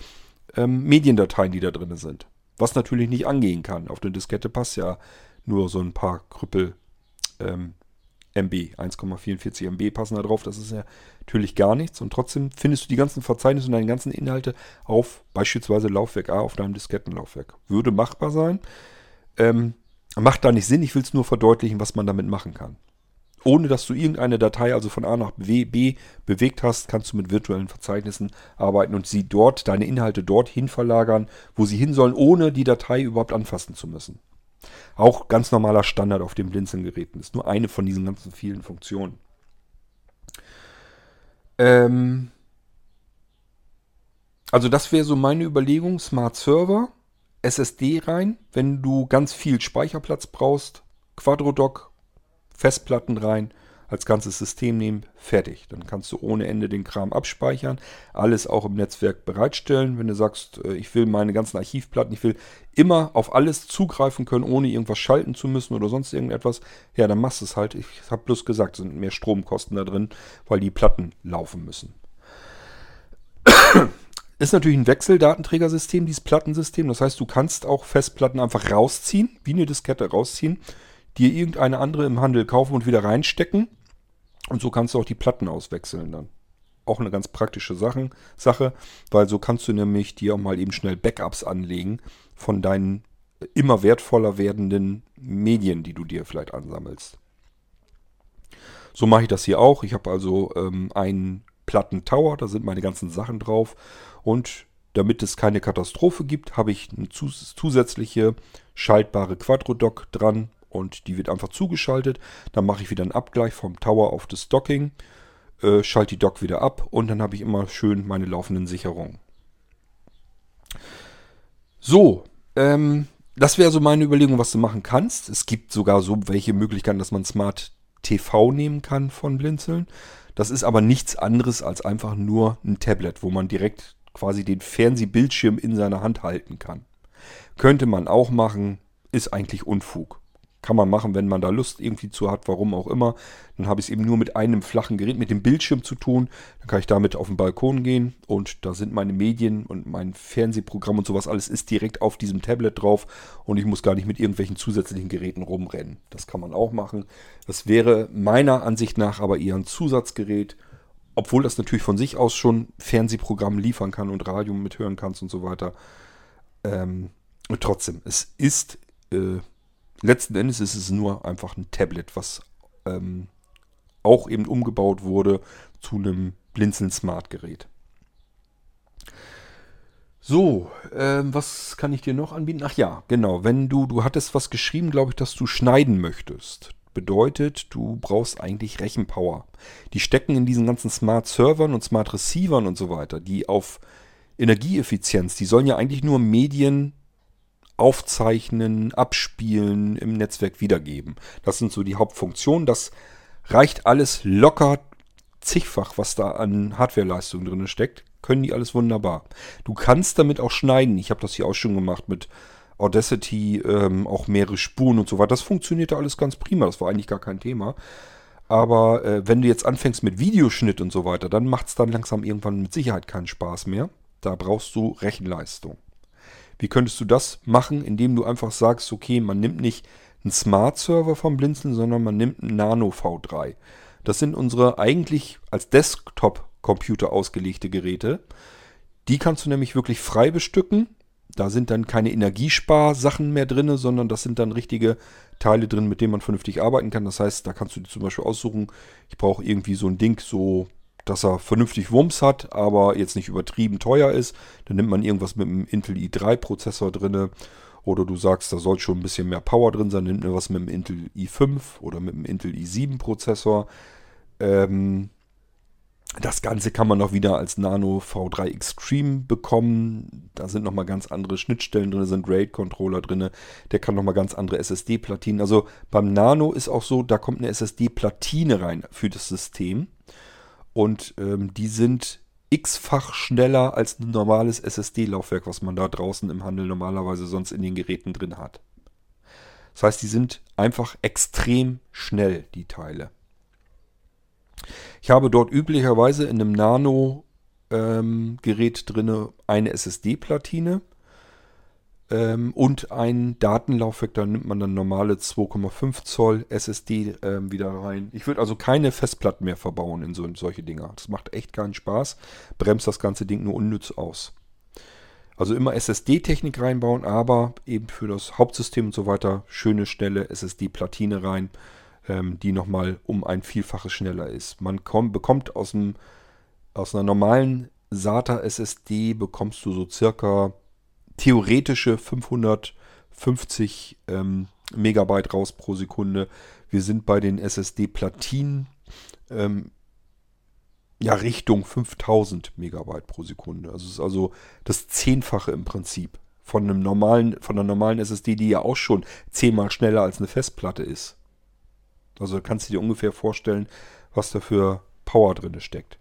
ähm, Mediendateien, die da drin sind. Was natürlich nicht angehen kann. Auf eine Diskette passt ja nur so ein paar Krüppel ähm, MB. 1,44 MB passen da drauf. Das ist ja natürlich gar nichts. Und trotzdem findest du die ganzen Verzeichnisse und deine ganzen Inhalte auf beispielsweise Laufwerk A auf deinem Diskettenlaufwerk. Würde machbar sein. Ähm, macht da nicht Sinn. Ich will es nur verdeutlichen, was man damit machen kann. Ohne dass du irgendeine Datei also von A nach B, B bewegt hast, kannst du mit virtuellen Verzeichnissen arbeiten und sie dort, deine Inhalte dorthin verlagern, wo sie hin sollen, ohne die Datei überhaupt anfassen zu müssen. Auch ganz normaler Standard auf den Blinzeln-Geräten. Ist nur eine von diesen ganzen vielen Funktionen. Ähm also das wäre so meine Überlegung. Smart Server, SSD rein, wenn du ganz viel Speicherplatz brauchst, Quadrodock Festplatten rein, als ganzes System nehmen, fertig. Dann kannst du ohne Ende den Kram abspeichern, alles auch im Netzwerk bereitstellen. Wenn du sagst, äh, ich will meine ganzen Archivplatten, ich will immer auf alles zugreifen können, ohne irgendwas schalten zu müssen oder sonst irgendetwas, ja, dann machst du es halt. Ich habe bloß gesagt, es sind mehr Stromkosten da drin, weil die Platten laufen müssen. Ist natürlich ein Wechseldatenträgersystem, dieses Plattensystem. Das heißt, du kannst auch Festplatten einfach rausziehen, wie eine Diskette rausziehen dir irgendeine andere im Handel kaufen und wieder reinstecken. Und so kannst du auch die Platten auswechseln dann. Auch eine ganz praktische Sache, Sache, weil so kannst du nämlich dir auch mal eben schnell Backups anlegen von deinen immer wertvoller werdenden Medien, die du dir vielleicht ansammelst. So mache ich das hier auch. Ich habe also ähm, einen Plattentower, da sind meine ganzen Sachen drauf. Und damit es keine Katastrophe gibt, habe ich eine zusätzliche schaltbare Quadrodock dran und die wird einfach zugeschaltet. Dann mache ich wieder einen Abgleich vom Tower auf das Docking, äh, schalte die Dock wieder ab und dann habe ich immer schön meine laufenden Sicherungen. So, ähm, das wäre so meine Überlegung, was du machen kannst. Es gibt sogar so welche Möglichkeiten, dass man Smart TV nehmen kann von Blinzeln. Das ist aber nichts anderes als einfach nur ein Tablet, wo man direkt quasi den Fernsehbildschirm in seiner Hand halten kann. Könnte man auch machen, ist eigentlich Unfug. Kann man machen, wenn man da Lust irgendwie zu hat, warum auch immer. Dann habe ich es eben nur mit einem flachen Gerät, mit dem Bildschirm zu tun. Dann kann ich damit auf den Balkon gehen und da sind meine Medien und mein Fernsehprogramm und sowas alles ist direkt auf diesem Tablet drauf und ich muss gar nicht mit irgendwelchen zusätzlichen Geräten rumrennen. Das kann man auch machen. Das wäre meiner Ansicht nach aber eher ein Zusatzgerät, obwohl das natürlich von sich aus schon Fernsehprogramm liefern kann und Radio mithören kannst und so weiter. Ähm, trotzdem, es ist äh, letzten Endes ist es nur einfach ein Tablet, was ähm, auch eben umgebaut wurde zu einem Blinzeln Smart Gerät. So, ähm, was kann ich dir noch anbieten? Ach ja, genau, wenn du, du hattest was geschrieben, glaube ich, dass du schneiden möchtest. bedeutet, du brauchst eigentlich Rechenpower. Die stecken in diesen ganzen Smart Servern und Smart Receivern und so weiter, die auf Energieeffizienz, die sollen ja eigentlich nur Medien aufzeichnen, abspielen, im Netzwerk wiedergeben. Das sind so die Hauptfunktionen. Das reicht alles locker zigfach, was da an Hardwareleistung drin steckt. Können die alles wunderbar. Du kannst damit auch schneiden. Ich habe das hier auch schon gemacht mit Audacity, ähm, auch mehrere Spuren und so weiter. Das funktionierte alles ganz prima. Das war eigentlich gar kein Thema. Aber äh, wenn du jetzt anfängst mit Videoschnitt und so weiter, dann macht es dann langsam irgendwann mit Sicherheit keinen Spaß mehr. Da brauchst du Rechenleistung. Wie könntest du das machen, indem du einfach sagst, okay, man nimmt nicht einen Smart Server vom Blinzeln, sondern man nimmt einen Nano V3. Das sind unsere eigentlich als Desktop-Computer ausgelegte Geräte. Die kannst du nämlich wirklich frei bestücken. Da sind dann keine Energiesparsachen mehr drin, sondern das sind dann richtige Teile drin, mit denen man vernünftig arbeiten kann. Das heißt, da kannst du dir zum Beispiel aussuchen, ich brauche irgendwie so ein Ding, so dass er vernünftig Wumms hat, aber jetzt nicht übertrieben teuer ist. Dann nimmt man irgendwas mit einem Intel i3-Prozessor drin. Oder du sagst, da soll schon ein bisschen mehr Power drin sein, nimmt man was mit einem Intel i5 oder mit einem Intel i7-Prozessor. Ähm, das Ganze kann man noch wieder als Nano V3 Extreme bekommen. Da sind nochmal ganz andere Schnittstellen drin, sind RAID-Controller drin. Der kann nochmal ganz andere SSD-Platinen. Also beim Nano ist auch so, da kommt eine SSD-Platine rein für das System. Und ähm, die sind x-fach schneller als ein normales SSD-Laufwerk, was man da draußen im Handel normalerweise sonst in den Geräten drin hat. Das heißt, die sind einfach extrem schnell, die Teile. Ich habe dort üblicherweise in einem Nano-Gerät ähm, drin eine SSD-Platine ähm, und ein Datenlaufwerk, da nimmt man dann normale 2,5 Zoll SSD ähm, wieder rein. Ich würde also keine Festplatten mehr verbauen in so, solche Dinger. Das macht echt keinen Spaß, bremst das ganze Ding nur unnütz aus. Also immer SSD-Technik reinbauen, aber eben für das Hauptsystem und so weiter schöne, schnelle SSD-Platine rein, ähm, die nochmal um ein Vielfaches schneller ist. Man kommt, bekommt aus, einem, aus einer normalen SATA SSD bekommst du so circa theoretische 550 ähm, Megabyte raus pro Sekunde. Wir sind bei den SSD-Platinen ähm, ja Richtung 5000 Megabyte pro Sekunde. Also es ist also das Zehnfache im Prinzip von einem normalen, von einer normalen SSD, die ja auch schon zehnmal schneller als eine Festplatte ist. Also kannst du dir ungefähr vorstellen, was da für Power drin steckt.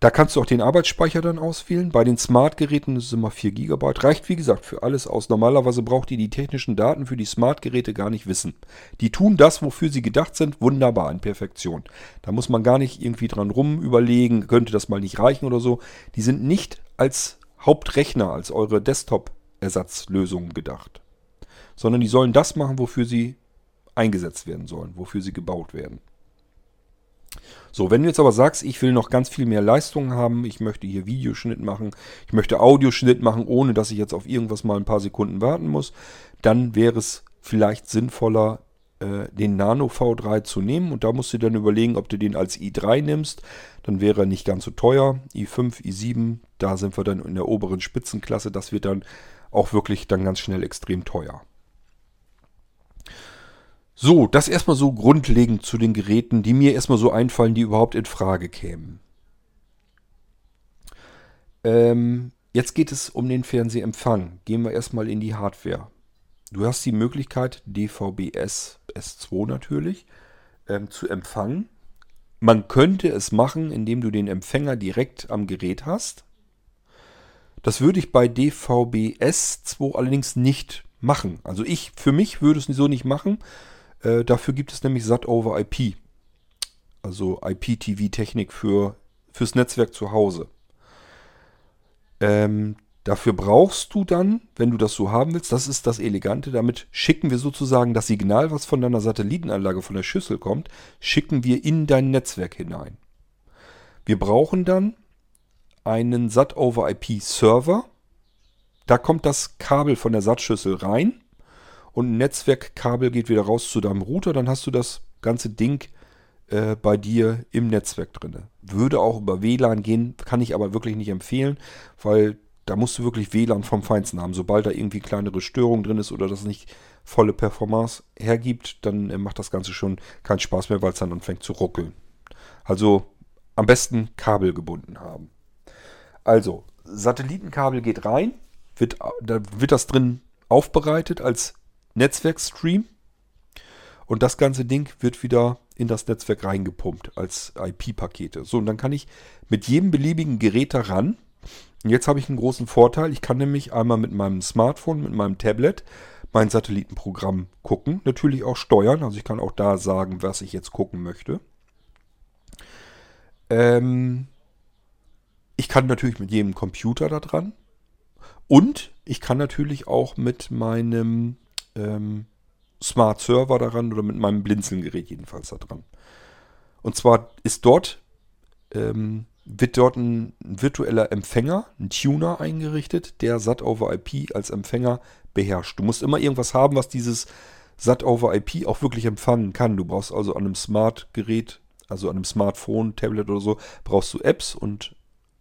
Da kannst du auch den Arbeitsspeicher dann auswählen. Bei den Smart-Geräten es immer 4 GB. Reicht wie gesagt für alles aus. Normalerweise braucht ihr die technischen Daten für die Smart-Geräte gar nicht wissen. Die tun das, wofür sie gedacht sind, wunderbar in Perfektion. Da muss man gar nicht irgendwie dran rum überlegen, könnte das mal nicht reichen oder so. Die sind nicht als Hauptrechner, als eure Desktop-Ersatzlösungen gedacht. Sondern die sollen das machen, wofür sie eingesetzt werden sollen, wofür sie gebaut werden. So, wenn du jetzt aber sagst, ich will noch ganz viel mehr Leistung haben, ich möchte hier Videoschnitt machen, ich möchte Audioschnitt machen, ohne dass ich jetzt auf irgendwas mal ein paar Sekunden warten muss, dann wäre es vielleicht sinnvoller, äh, den Nano V3 zu nehmen. Und da musst du dann überlegen, ob du den als i3 nimmst. Dann wäre er nicht ganz so teuer. i5, i7, da sind wir dann in der oberen Spitzenklasse. Das wird dann auch wirklich dann ganz schnell extrem teuer. So, das erstmal so grundlegend zu den Geräten, die mir erstmal so einfallen, die überhaupt in Frage kämen. Ähm, jetzt geht es um den Fernsehempfang. Gehen wir erstmal in die Hardware. Du hast die Möglichkeit, DVB-S, S2 natürlich, ähm, zu empfangen. Man könnte es machen, indem du den Empfänger direkt am Gerät hast. Das würde ich bei DVB-S2 allerdings nicht machen. Also ich, für mich würde es so nicht machen, äh, dafür gibt es nämlich SAT over IP. Also IPTV-Technik für, fürs Netzwerk zu Hause. Ähm, dafür brauchst du dann, wenn du das so haben willst, das ist das Elegante, damit schicken wir sozusagen das Signal, was von deiner Satellitenanlage, von der Schüssel kommt, schicken wir in dein Netzwerk hinein. Wir brauchen dann einen SAT over IP Server. Da kommt das Kabel von der SAT-Schüssel rein und ein Netzwerkkabel geht wieder raus zu deinem Router, dann hast du das ganze Ding äh, bei dir im Netzwerk drin. Würde auch über WLAN gehen, kann ich aber wirklich nicht empfehlen, weil da musst du wirklich WLAN vom Feinsten haben. Sobald da irgendwie kleinere Störung drin ist oder das nicht volle Performance hergibt, dann äh, macht das Ganze schon keinen Spaß mehr, weil es dann anfängt zu ruckeln. Also am besten Kabel gebunden haben. Also, Satellitenkabel geht rein, wird, da wird das drin aufbereitet als Netzwerkstream und das ganze Ding wird wieder in das Netzwerk reingepumpt als IP-Pakete. So, und dann kann ich mit jedem beliebigen Gerät daran. Und jetzt habe ich einen großen Vorteil. Ich kann nämlich einmal mit meinem Smartphone, mit meinem Tablet mein Satellitenprogramm gucken. Natürlich auch steuern. Also ich kann auch da sagen, was ich jetzt gucken möchte. Ähm, ich kann natürlich mit jedem Computer da dran. Und ich kann natürlich auch mit meinem ähm, Smart Server daran oder mit meinem Blinzelgerät jedenfalls da dran. Und zwar ist dort, ähm, wird dort ein, ein, virtueller Empfänger, ein Tuner eingerichtet, der SAT over IP als Empfänger beherrscht. Du musst immer irgendwas haben, was dieses SAT over IP auch wirklich empfangen kann. Du brauchst also an einem Smart-Gerät, also an einem Smartphone, Tablet oder so, brauchst du Apps und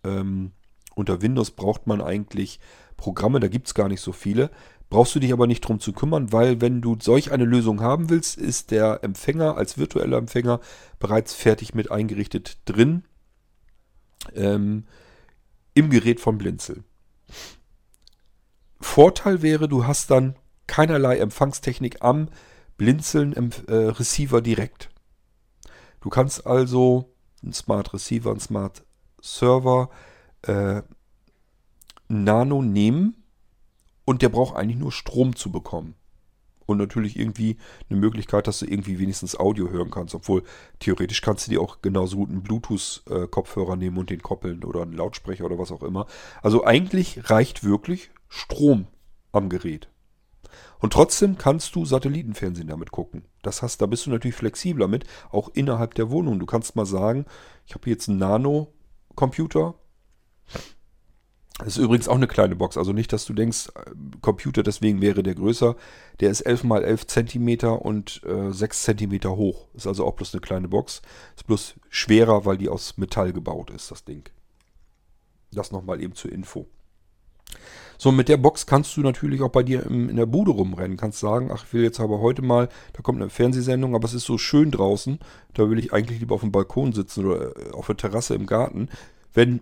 ähm, unter Windows braucht man eigentlich Programme, da gibt es gar nicht so viele. Brauchst du dich aber nicht drum zu kümmern, weil wenn du solch eine Lösung haben willst, ist der Empfänger als virtueller Empfänger bereits fertig mit eingerichtet drin ähm, im Gerät von Blinzel. Vorteil wäre, du hast dann keinerlei Empfangstechnik am Blinzeln im äh, Receiver direkt. Du kannst also ein Smart Receiver, ein Smart Server, äh, Nano nehmen und der braucht eigentlich nur Strom zu bekommen. Und natürlich irgendwie eine Möglichkeit, dass du irgendwie wenigstens Audio hören kannst. Obwohl theoretisch kannst du dir auch genauso gut einen Bluetooth-Kopfhörer nehmen und den koppeln oder einen Lautsprecher oder was auch immer. Also eigentlich reicht wirklich Strom am Gerät. Und trotzdem kannst du Satellitenfernsehen damit gucken. Das heißt, da bist du natürlich flexibler mit, auch innerhalb der Wohnung. Du kannst mal sagen, ich habe jetzt einen Nano-Computer, das ist übrigens auch eine kleine Box, also nicht, dass du denkst, äh, Computer deswegen wäre der größer. Der ist 11 mal 11 cm und äh, 6 cm hoch. Ist also auch bloß eine kleine Box. Ist bloß schwerer, weil die aus Metall gebaut ist, das Ding. Das nochmal eben zur Info. So, mit der Box kannst du natürlich auch bei dir im, in der Bude rumrennen. Kannst sagen, ach, ich will jetzt aber heute mal, da kommt eine Fernsehsendung, aber es ist so schön draußen, da will ich eigentlich lieber auf dem Balkon sitzen oder äh, auf der Terrasse im Garten. Wenn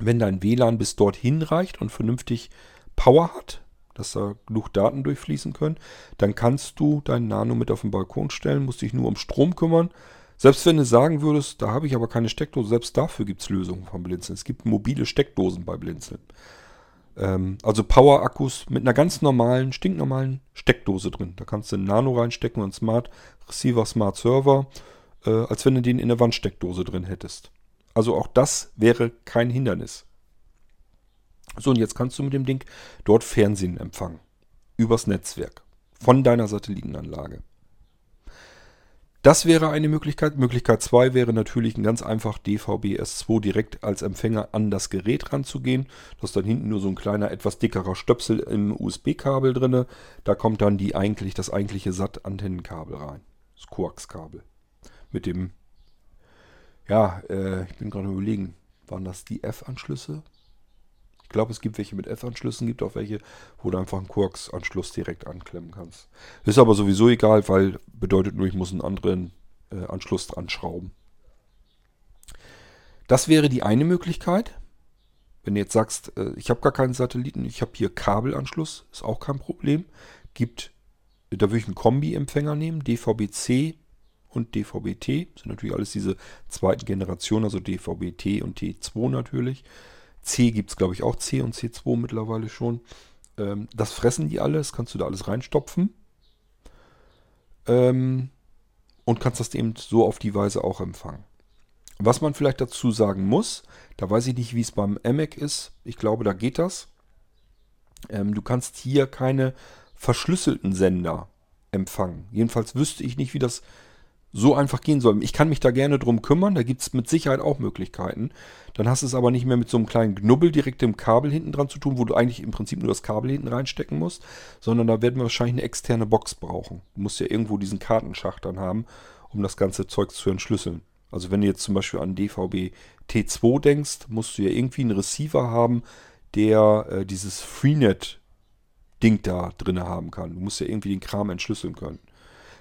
wenn dein WLAN bis dorthin reicht und vernünftig Power hat, dass da genug Daten durchfließen können, dann kannst du dein Nano mit auf den Balkon stellen, musst dich nur um Strom kümmern. Selbst wenn du sagen würdest, da habe ich aber keine Steckdose, selbst dafür gibt es Lösungen von Blinzeln. Es gibt mobile Steckdosen bei Blinzeln. Ähm, also Power-Akkus mit einer ganz normalen, stinknormalen Steckdose drin. Da kannst du ein Nano reinstecken und Smart Receiver, Smart Server, äh, als wenn du den in der Wandsteckdose drin hättest. Also auch das wäre kein Hindernis. So, und jetzt kannst du mit dem Ding dort Fernsehen empfangen. Übers Netzwerk. Von deiner Satellitenanlage. Das wäre eine Möglichkeit. Möglichkeit 2 wäre natürlich ganz einfach DVB-S2 direkt als Empfänger an das Gerät ranzugehen. Das ist dann hinten nur so ein kleiner, etwas dickerer Stöpsel im USB-Kabel drin. Da kommt dann die eigentlich, das eigentliche SAT-Antennenkabel rein. Das Coax-Kabel. Mit dem ja, äh, ich bin gerade überlegen, waren das die F-Anschlüsse? Ich glaube, es gibt welche mit F-Anschlüssen, gibt auch welche, wo du einfach einen Quarks-Anschluss direkt anklemmen kannst. Ist aber sowieso egal, weil bedeutet nur, ich muss einen anderen äh, Anschluss dran schrauben. Das wäre die eine Möglichkeit. Wenn du jetzt sagst, äh, ich habe gar keinen Satelliten, ich habe hier Kabelanschluss, ist auch kein Problem. Gibt, da würde ich einen Kombi-Empfänger nehmen, DVB-C und DVB-T. Sind natürlich alles diese zweiten Generation, also DVB-T und T2 natürlich. C gibt es, glaube ich, auch C und C2 mittlerweile schon. Ähm, das fressen die alles, kannst du da alles reinstopfen. Ähm, und kannst das eben so auf die Weise auch empfangen. Was man vielleicht dazu sagen muss, da weiß ich nicht, wie es beim EMAC ist. Ich glaube, da geht das. Ähm, du kannst hier keine verschlüsselten Sender empfangen. Jedenfalls wüsste ich nicht, wie das so einfach gehen soll. Ich kann mich da gerne drum kümmern, da gibt es mit Sicherheit auch Möglichkeiten. Dann hast du es aber nicht mehr mit so einem kleinen Knubbel direkt im Kabel hinten dran zu tun, wo du eigentlich im Prinzip nur das Kabel hinten reinstecken musst, sondern da werden wir wahrscheinlich eine externe Box brauchen. Du musst ja irgendwo diesen Kartenschacht dann haben, um das ganze Zeug zu entschlüsseln. Also wenn du jetzt zum Beispiel an DVB T2 denkst, musst du ja irgendwie einen Receiver haben, der äh, dieses Freenet Ding da drin haben kann. Du musst ja irgendwie den Kram entschlüsseln können.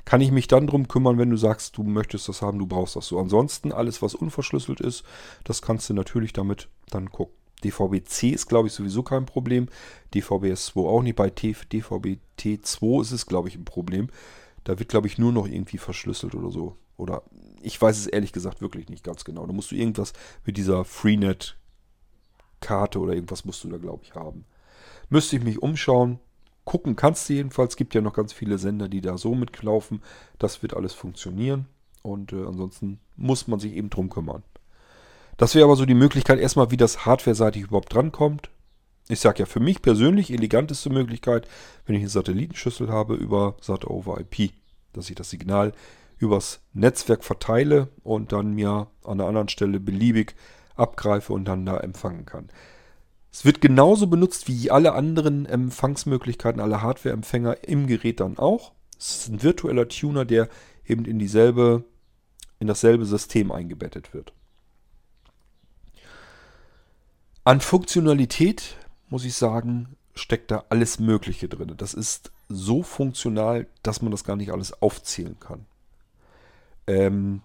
Kann ich mich dann drum kümmern, wenn du sagst, du möchtest das haben, du brauchst das so. Ansonsten, alles, was unverschlüsselt ist, das kannst du natürlich damit dann gucken. DVB-C ist, glaube ich, sowieso kein Problem. DVB-S2 auch nicht. Bei DVB-T2 ist es, glaube ich, ein Problem. Da wird, glaube ich, nur noch irgendwie verschlüsselt oder so. Oder ich weiß es ehrlich gesagt wirklich nicht ganz genau. Da musst du irgendwas mit dieser Freenet-Karte oder irgendwas musst du da, glaube ich, haben. Müsste ich mich umschauen. Gucken kannst du jedenfalls. Es gibt ja noch ganz viele Sender, die da so mitlaufen. Das wird alles funktionieren. Und äh, ansonsten muss man sich eben drum kümmern. Das wäre aber so die Möglichkeit, erstmal, wie das hardware-seitig überhaupt drankommt. Ich sage ja, für mich persönlich eleganteste Möglichkeit, wenn ich eine Satellitenschüssel habe, über SAT over IP. Dass ich das Signal übers Netzwerk verteile und dann mir an einer anderen Stelle beliebig abgreife und dann da empfangen kann. Es wird genauso benutzt wie alle anderen Empfangsmöglichkeiten, alle Hardware-Empfänger im Gerät dann auch. Es ist ein virtueller Tuner, der eben in dieselbe, in dasselbe System eingebettet wird. An Funktionalität muss ich sagen, steckt da alles Mögliche drin. Das ist so funktional, dass man das gar nicht alles aufzählen kann. Ähm,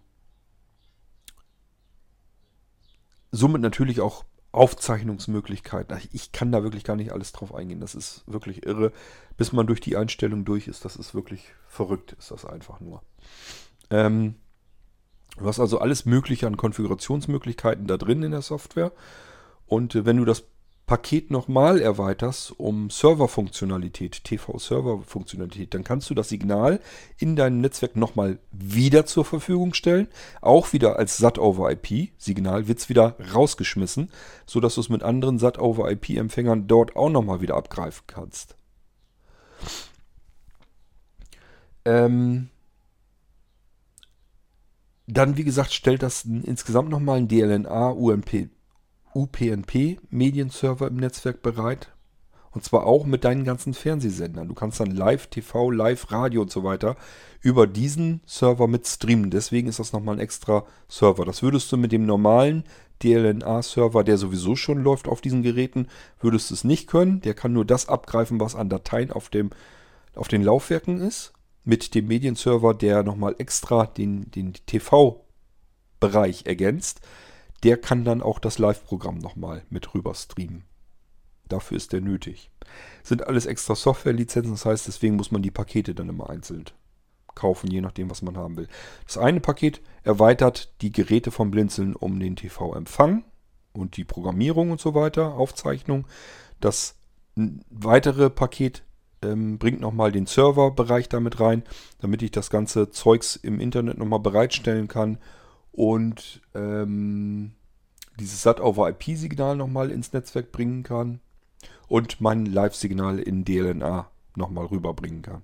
somit natürlich auch Aufzeichnungsmöglichkeiten. Ich kann da wirklich gar nicht alles drauf eingehen. Das ist wirklich irre. Bis man durch die Einstellung durch ist, das ist wirklich verrückt, ist das einfach nur. Ähm, du hast also alles Mögliche an Konfigurationsmöglichkeiten da drin in der Software. Und äh, wenn du das Paket nochmal erweiterst um Serverfunktionalität, TV-Server-Funktionalität, dann kannst du das Signal in deinem Netzwerk nochmal wieder zur Verfügung stellen. Auch wieder als SAT-over-IP-Signal wird es wieder rausgeschmissen, sodass du es mit anderen SAT-over-IP-Empfängern dort auch nochmal wieder abgreifen kannst. Ähm dann, wie gesagt, stellt das insgesamt nochmal ein DLNA, UMP UPnP-Medienserver im Netzwerk bereit. Und zwar auch mit deinen ganzen Fernsehsendern. Du kannst dann Live-TV, Live-Radio und so weiter über diesen Server mit streamen. Deswegen ist das nochmal ein extra Server. Das würdest du mit dem normalen DLNA-Server, der sowieso schon läuft auf diesen Geräten, würdest du es nicht können. Der kann nur das abgreifen, was an Dateien auf, dem, auf den Laufwerken ist. Mit dem Medienserver, der nochmal extra den, den TV-Bereich ergänzt der kann dann auch das Live-Programm nochmal mit rüber streamen. Dafür ist der nötig. Sind alles extra Software-Lizenzen, das heißt, deswegen muss man die Pakete dann immer einzeln kaufen, je nachdem, was man haben will. Das eine Paket erweitert die Geräte vom Blinzeln um den TV-Empfang und die Programmierung und so weiter, Aufzeichnung. Das weitere Paket ähm, bringt nochmal den Serverbereich damit rein, damit ich das ganze Zeugs im Internet nochmal bereitstellen kann und ähm, dieses SAT-over-IP-Signal nochmal ins Netzwerk bringen kann und mein Live-Signal in DLNA nochmal rüberbringen kann.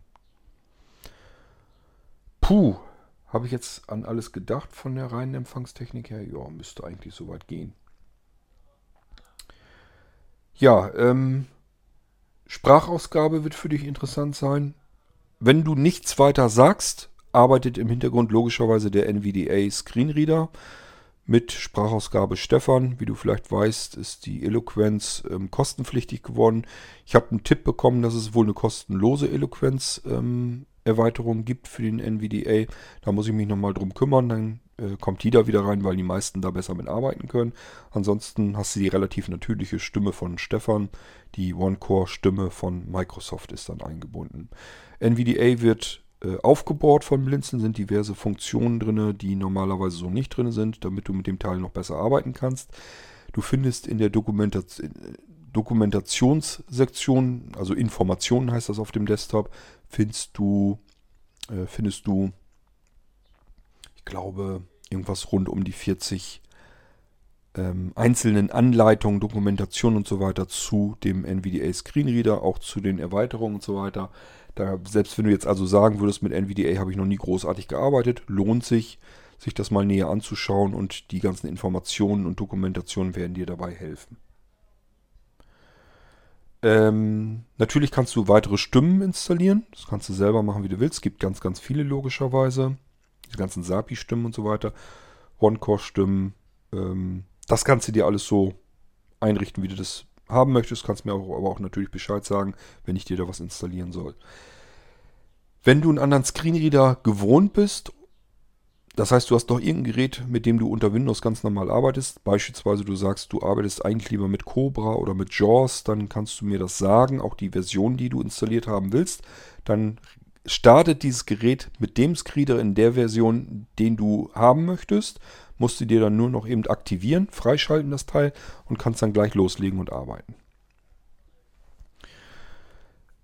Puh, habe ich jetzt an alles gedacht von der reinen Empfangstechnik her? Ja, müsste eigentlich soweit gehen. Ja, ähm, Sprachausgabe wird für dich interessant sein. Wenn du nichts weiter sagst, arbeitet im Hintergrund logischerweise der NVDA Screenreader mit Sprachausgabe Stefan. Wie du vielleicht weißt, ist die Eloquenz ähm, kostenpflichtig geworden. Ich habe einen Tipp bekommen, dass es wohl eine kostenlose Eloquenz ähm, gibt für den NVDA. Da muss ich mich nochmal drum kümmern. Dann äh, kommt die da wieder rein, weil die meisten da besser mit arbeiten können. Ansonsten hast du die relativ natürliche Stimme von Stefan. Die One-Core-Stimme von Microsoft ist dann eingebunden. NVDA wird äh, aufgebohrt von Blinzeln, sind diverse Funktionen drin, die normalerweise so nicht drin sind, damit du mit dem Teil noch besser arbeiten kannst. Du findest in der Dokumentation, Dokumentationssektion, also Informationen heißt das auf dem Desktop, findest du, äh, findest du, ich glaube, irgendwas rund um die 40 ähm, einzelnen Anleitungen, Dokumentationen und so weiter zu dem NVDA Screenreader, auch zu den Erweiterungen und so weiter. Da, selbst wenn du jetzt also sagen würdest, mit NVDA habe ich noch nie großartig gearbeitet, lohnt sich, sich das mal näher anzuschauen und die ganzen Informationen und Dokumentationen werden dir dabei helfen. Ähm, natürlich kannst du weitere Stimmen installieren. Das kannst du selber machen, wie du willst. Es gibt ganz, ganz viele logischerweise. Die ganzen SAPI-Stimmen und so weiter. One-Core-Stimmen. Ähm, das kannst du dir alles so einrichten, wie du das haben möchtest, kannst mir aber auch natürlich Bescheid sagen, wenn ich dir da was installieren soll. Wenn du einen anderen Screenreader gewohnt bist, das heißt, du hast doch irgendein Gerät, mit dem du unter Windows ganz normal arbeitest. Beispielsweise du sagst, du arbeitest eigentlich lieber mit Cobra oder mit JAWS, dann kannst du mir das sagen, auch die Version, die du installiert haben willst. Dann startet dieses Gerät mit dem Screenreader in der Version, den du haben möchtest. Musst du dir dann nur noch eben aktivieren, freischalten das Teil und kannst dann gleich loslegen und arbeiten.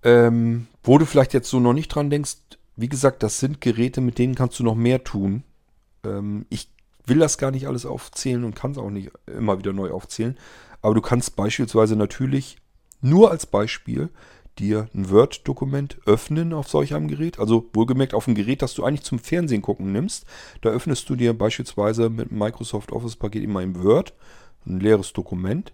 Ähm, wo du vielleicht jetzt so noch nicht dran denkst, wie gesagt, das sind Geräte, mit denen kannst du noch mehr tun. Ähm, ich will das gar nicht alles aufzählen und kann es auch nicht immer wieder neu aufzählen. Aber du kannst beispielsweise natürlich nur als Beispiel dir ein Word-Dokument öffnen auf solch einem Gerät. Also wohlgemerkt auf ein Gerät, das du eigentlich zum Fernsehen gucken nimmst. Da öffnest du dir beispielsweise mit Microsoft Office-Paket immer im Word ein leeres Dokument,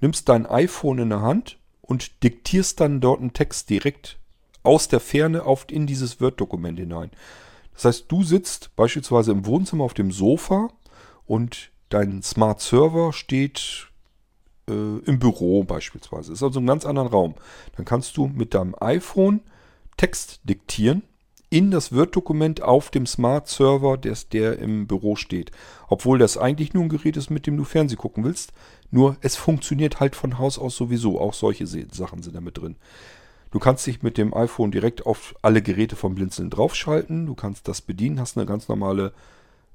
nimmst dein iPhone in der Hand und diktierst dann dort einen Text direkt aus der Ferne auf, in dieses Word-Dokument hinein. Das heißt, du sitzt beispielsweise im Wohnzimmer auf dem Sofa und dein Smart Server steht äh, im Büro beispielsweise. Ist also ein ganz anderen Raum. Dann kannst du mit deinem iPhone Text diktieren in das Word-Dokument auf dem Smart Server, der, im Büro steht. Obwohl das eigentlich nur ein Gerät ist, mit dem du Fernsehen gucken willst. Nur es funktioniert halt von Haus aus sowieso. Auch solche Sachen sind damit drin. Du kannst dich mit dem iPhone direkt auf alle Geräte vom Blinzeln draufschalten. Du kannst das bedienen, hast eine ganz normale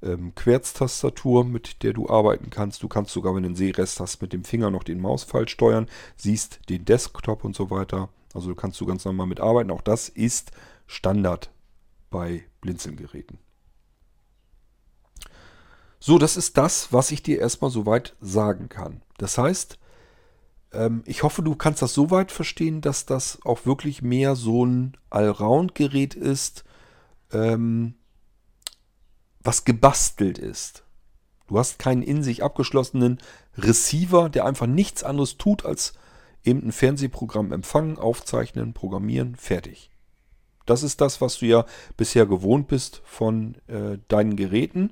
ähm, Querztastatur, mit der du arbeiten kannst. Du kannst sogar, wenn du einen Sehrest hast, mit dem Finger noch den Mauspfeil steuern, siehst den Desktop und so weiter. Also kannst du ganz normal mitarbeiten. Auch das ist Standard bei Blinzelgeräten. So, das ist das, was ich dir erstmal soweit sagen kann. Das heißt, ähm, ich hoffe, du kannst das so weit verstehen, dass das auch wirklich mehr so ein Allround-Gerät ist, ähm, was gebastelt ist. Du hast keinen in sich abgeschlossenen Receiver, der einfach nichts anderes tut, als eben ein Fernsehprogramm empfangen, aufzeichnen, programmieren, fertig. Das ist das, was du ja bisher gewohnt bist von äh, deinen Geräten.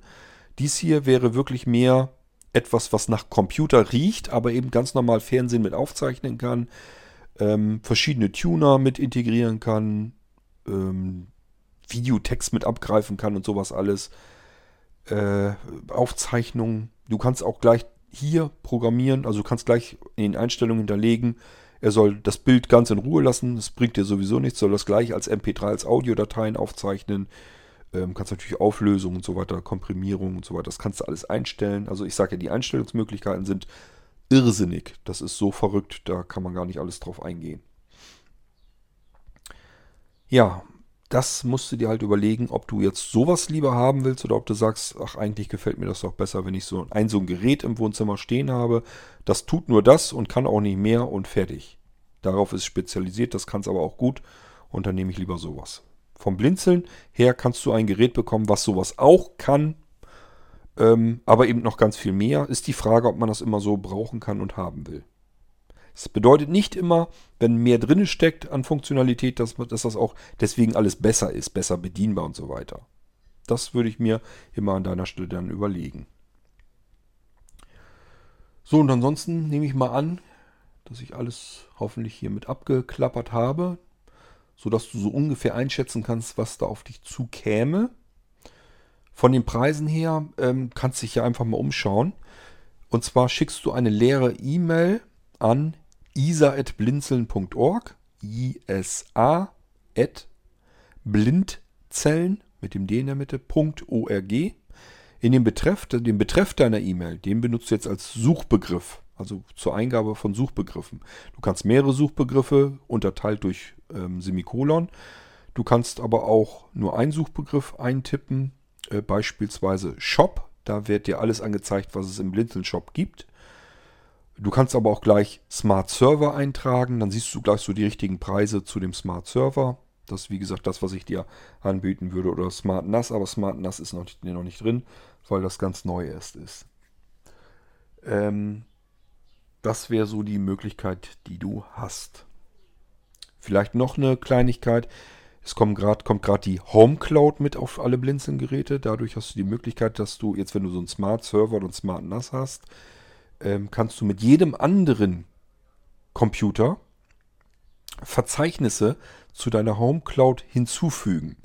Dies hier wäre wirklich mehr etwas, was nach Computer riecht, aber eben ganz normal Fernsehen mit aufzeichnen kann, ähm, verschiedene Tuner mit integrieren kann, ähm, Videotext mit abgreifen kann und sowas alles. Äh, Aufzeichnungen. Du kannst auch gleich hier programmieren, also du kannst gleich in den Einstellungen hinterlegen, er soll das Bild ganz in Ruhe lassen, das bringt dir sowieso nichts, soll das gleich als MP3, als Audiodateien aufzeichnen. Ähm, kannst natürlich Auflösung und so weiter, Komprimierung und so weiter, das kannst du alles einstellen. Also ich sage ja, die Einstellungsmöglichkeiten sind irrsinnig. Das ist so verrückt, da kann man gar nicht alles drauf eingehen. Ja, das musst du dir halt überlegen, ob du jetzt sowas lieber haben willst oder ob du sagst, ach, eigentlich gefällt mir das doch besser, wenn ich so ein, so ein Gerät im Wohnzimmer stehen habe. Das tut nur das und kann auch nicht mehr und fertig. Darauf ist spezialisiert, das kann es aber auch gut und dann nehme ich lieber sowas. Vom Blinzeln her kannst du ein Gerät bekommen, was sowas auch kann, ähm, aber eben noch ganz viel mehr. Ist die Frage, ob man das immer so brauchen kann und haben will. Es bedeutet nicht immer, wenn mehr drin steckt an Funktionalität, dass, dass das auch deswegen alles besser ist, besser bedienbar und so weiter. Das würde ich mir immer an deiner Stelle dann überlegen. So, und ansonsten nehme ich mal an, dass ich alles hoffentlich hiermit abgeklappert habe sodass du so ungefähr einschätzen kannst, was da auf dich zukäme. Von den Preisen her ähm, kannst du dich ja einfach mal umschauen. Und zwar schickst du eine leere E-Mail an isa.blinzeln.org, isa at blindzellen mit dem D in der Mitte, .org. In dem Betreff, den Betreff deiner E-Mail, den benutzt du jetzt als Suchbegriff, also zur Eingabe von Suchbegriffen. Du kannst mehrere Suchbegriffe unterteilt durch ähm, Semikolon. Du kannst aber auch nur einen Suchbegriff eintippen, äh, beispielsweise Shop. Da wird dir alles angezeigt, was es im Blinzeln Shop gibt. Du kannst aber auch gleich Smart Server eintragen, dann siehst du gleich so die richtigen Preise zu dem Smart Server. Das ist wie gesagt das, was ich dir anbieten würde. Oder Smart NAS, aber Smart NAS ist noch, noch nicht drin, weil das ganz neu erst ist. Ähm, das wäre so die Möglichkeit, die du hast. Vielleicht noch eine Kleinigkeit. Es kommt gerade die Home Cloud mit auf alle Blinzeln-Geräte. Dadurch hast du die Möglichkeit, dass du jetzt, wenn du so einen Smart Server und Smart NAS hast, ähm, kannst du mit jedem anderen Computer Verzeichnisse zu deiner Home Cloud hinzufügen.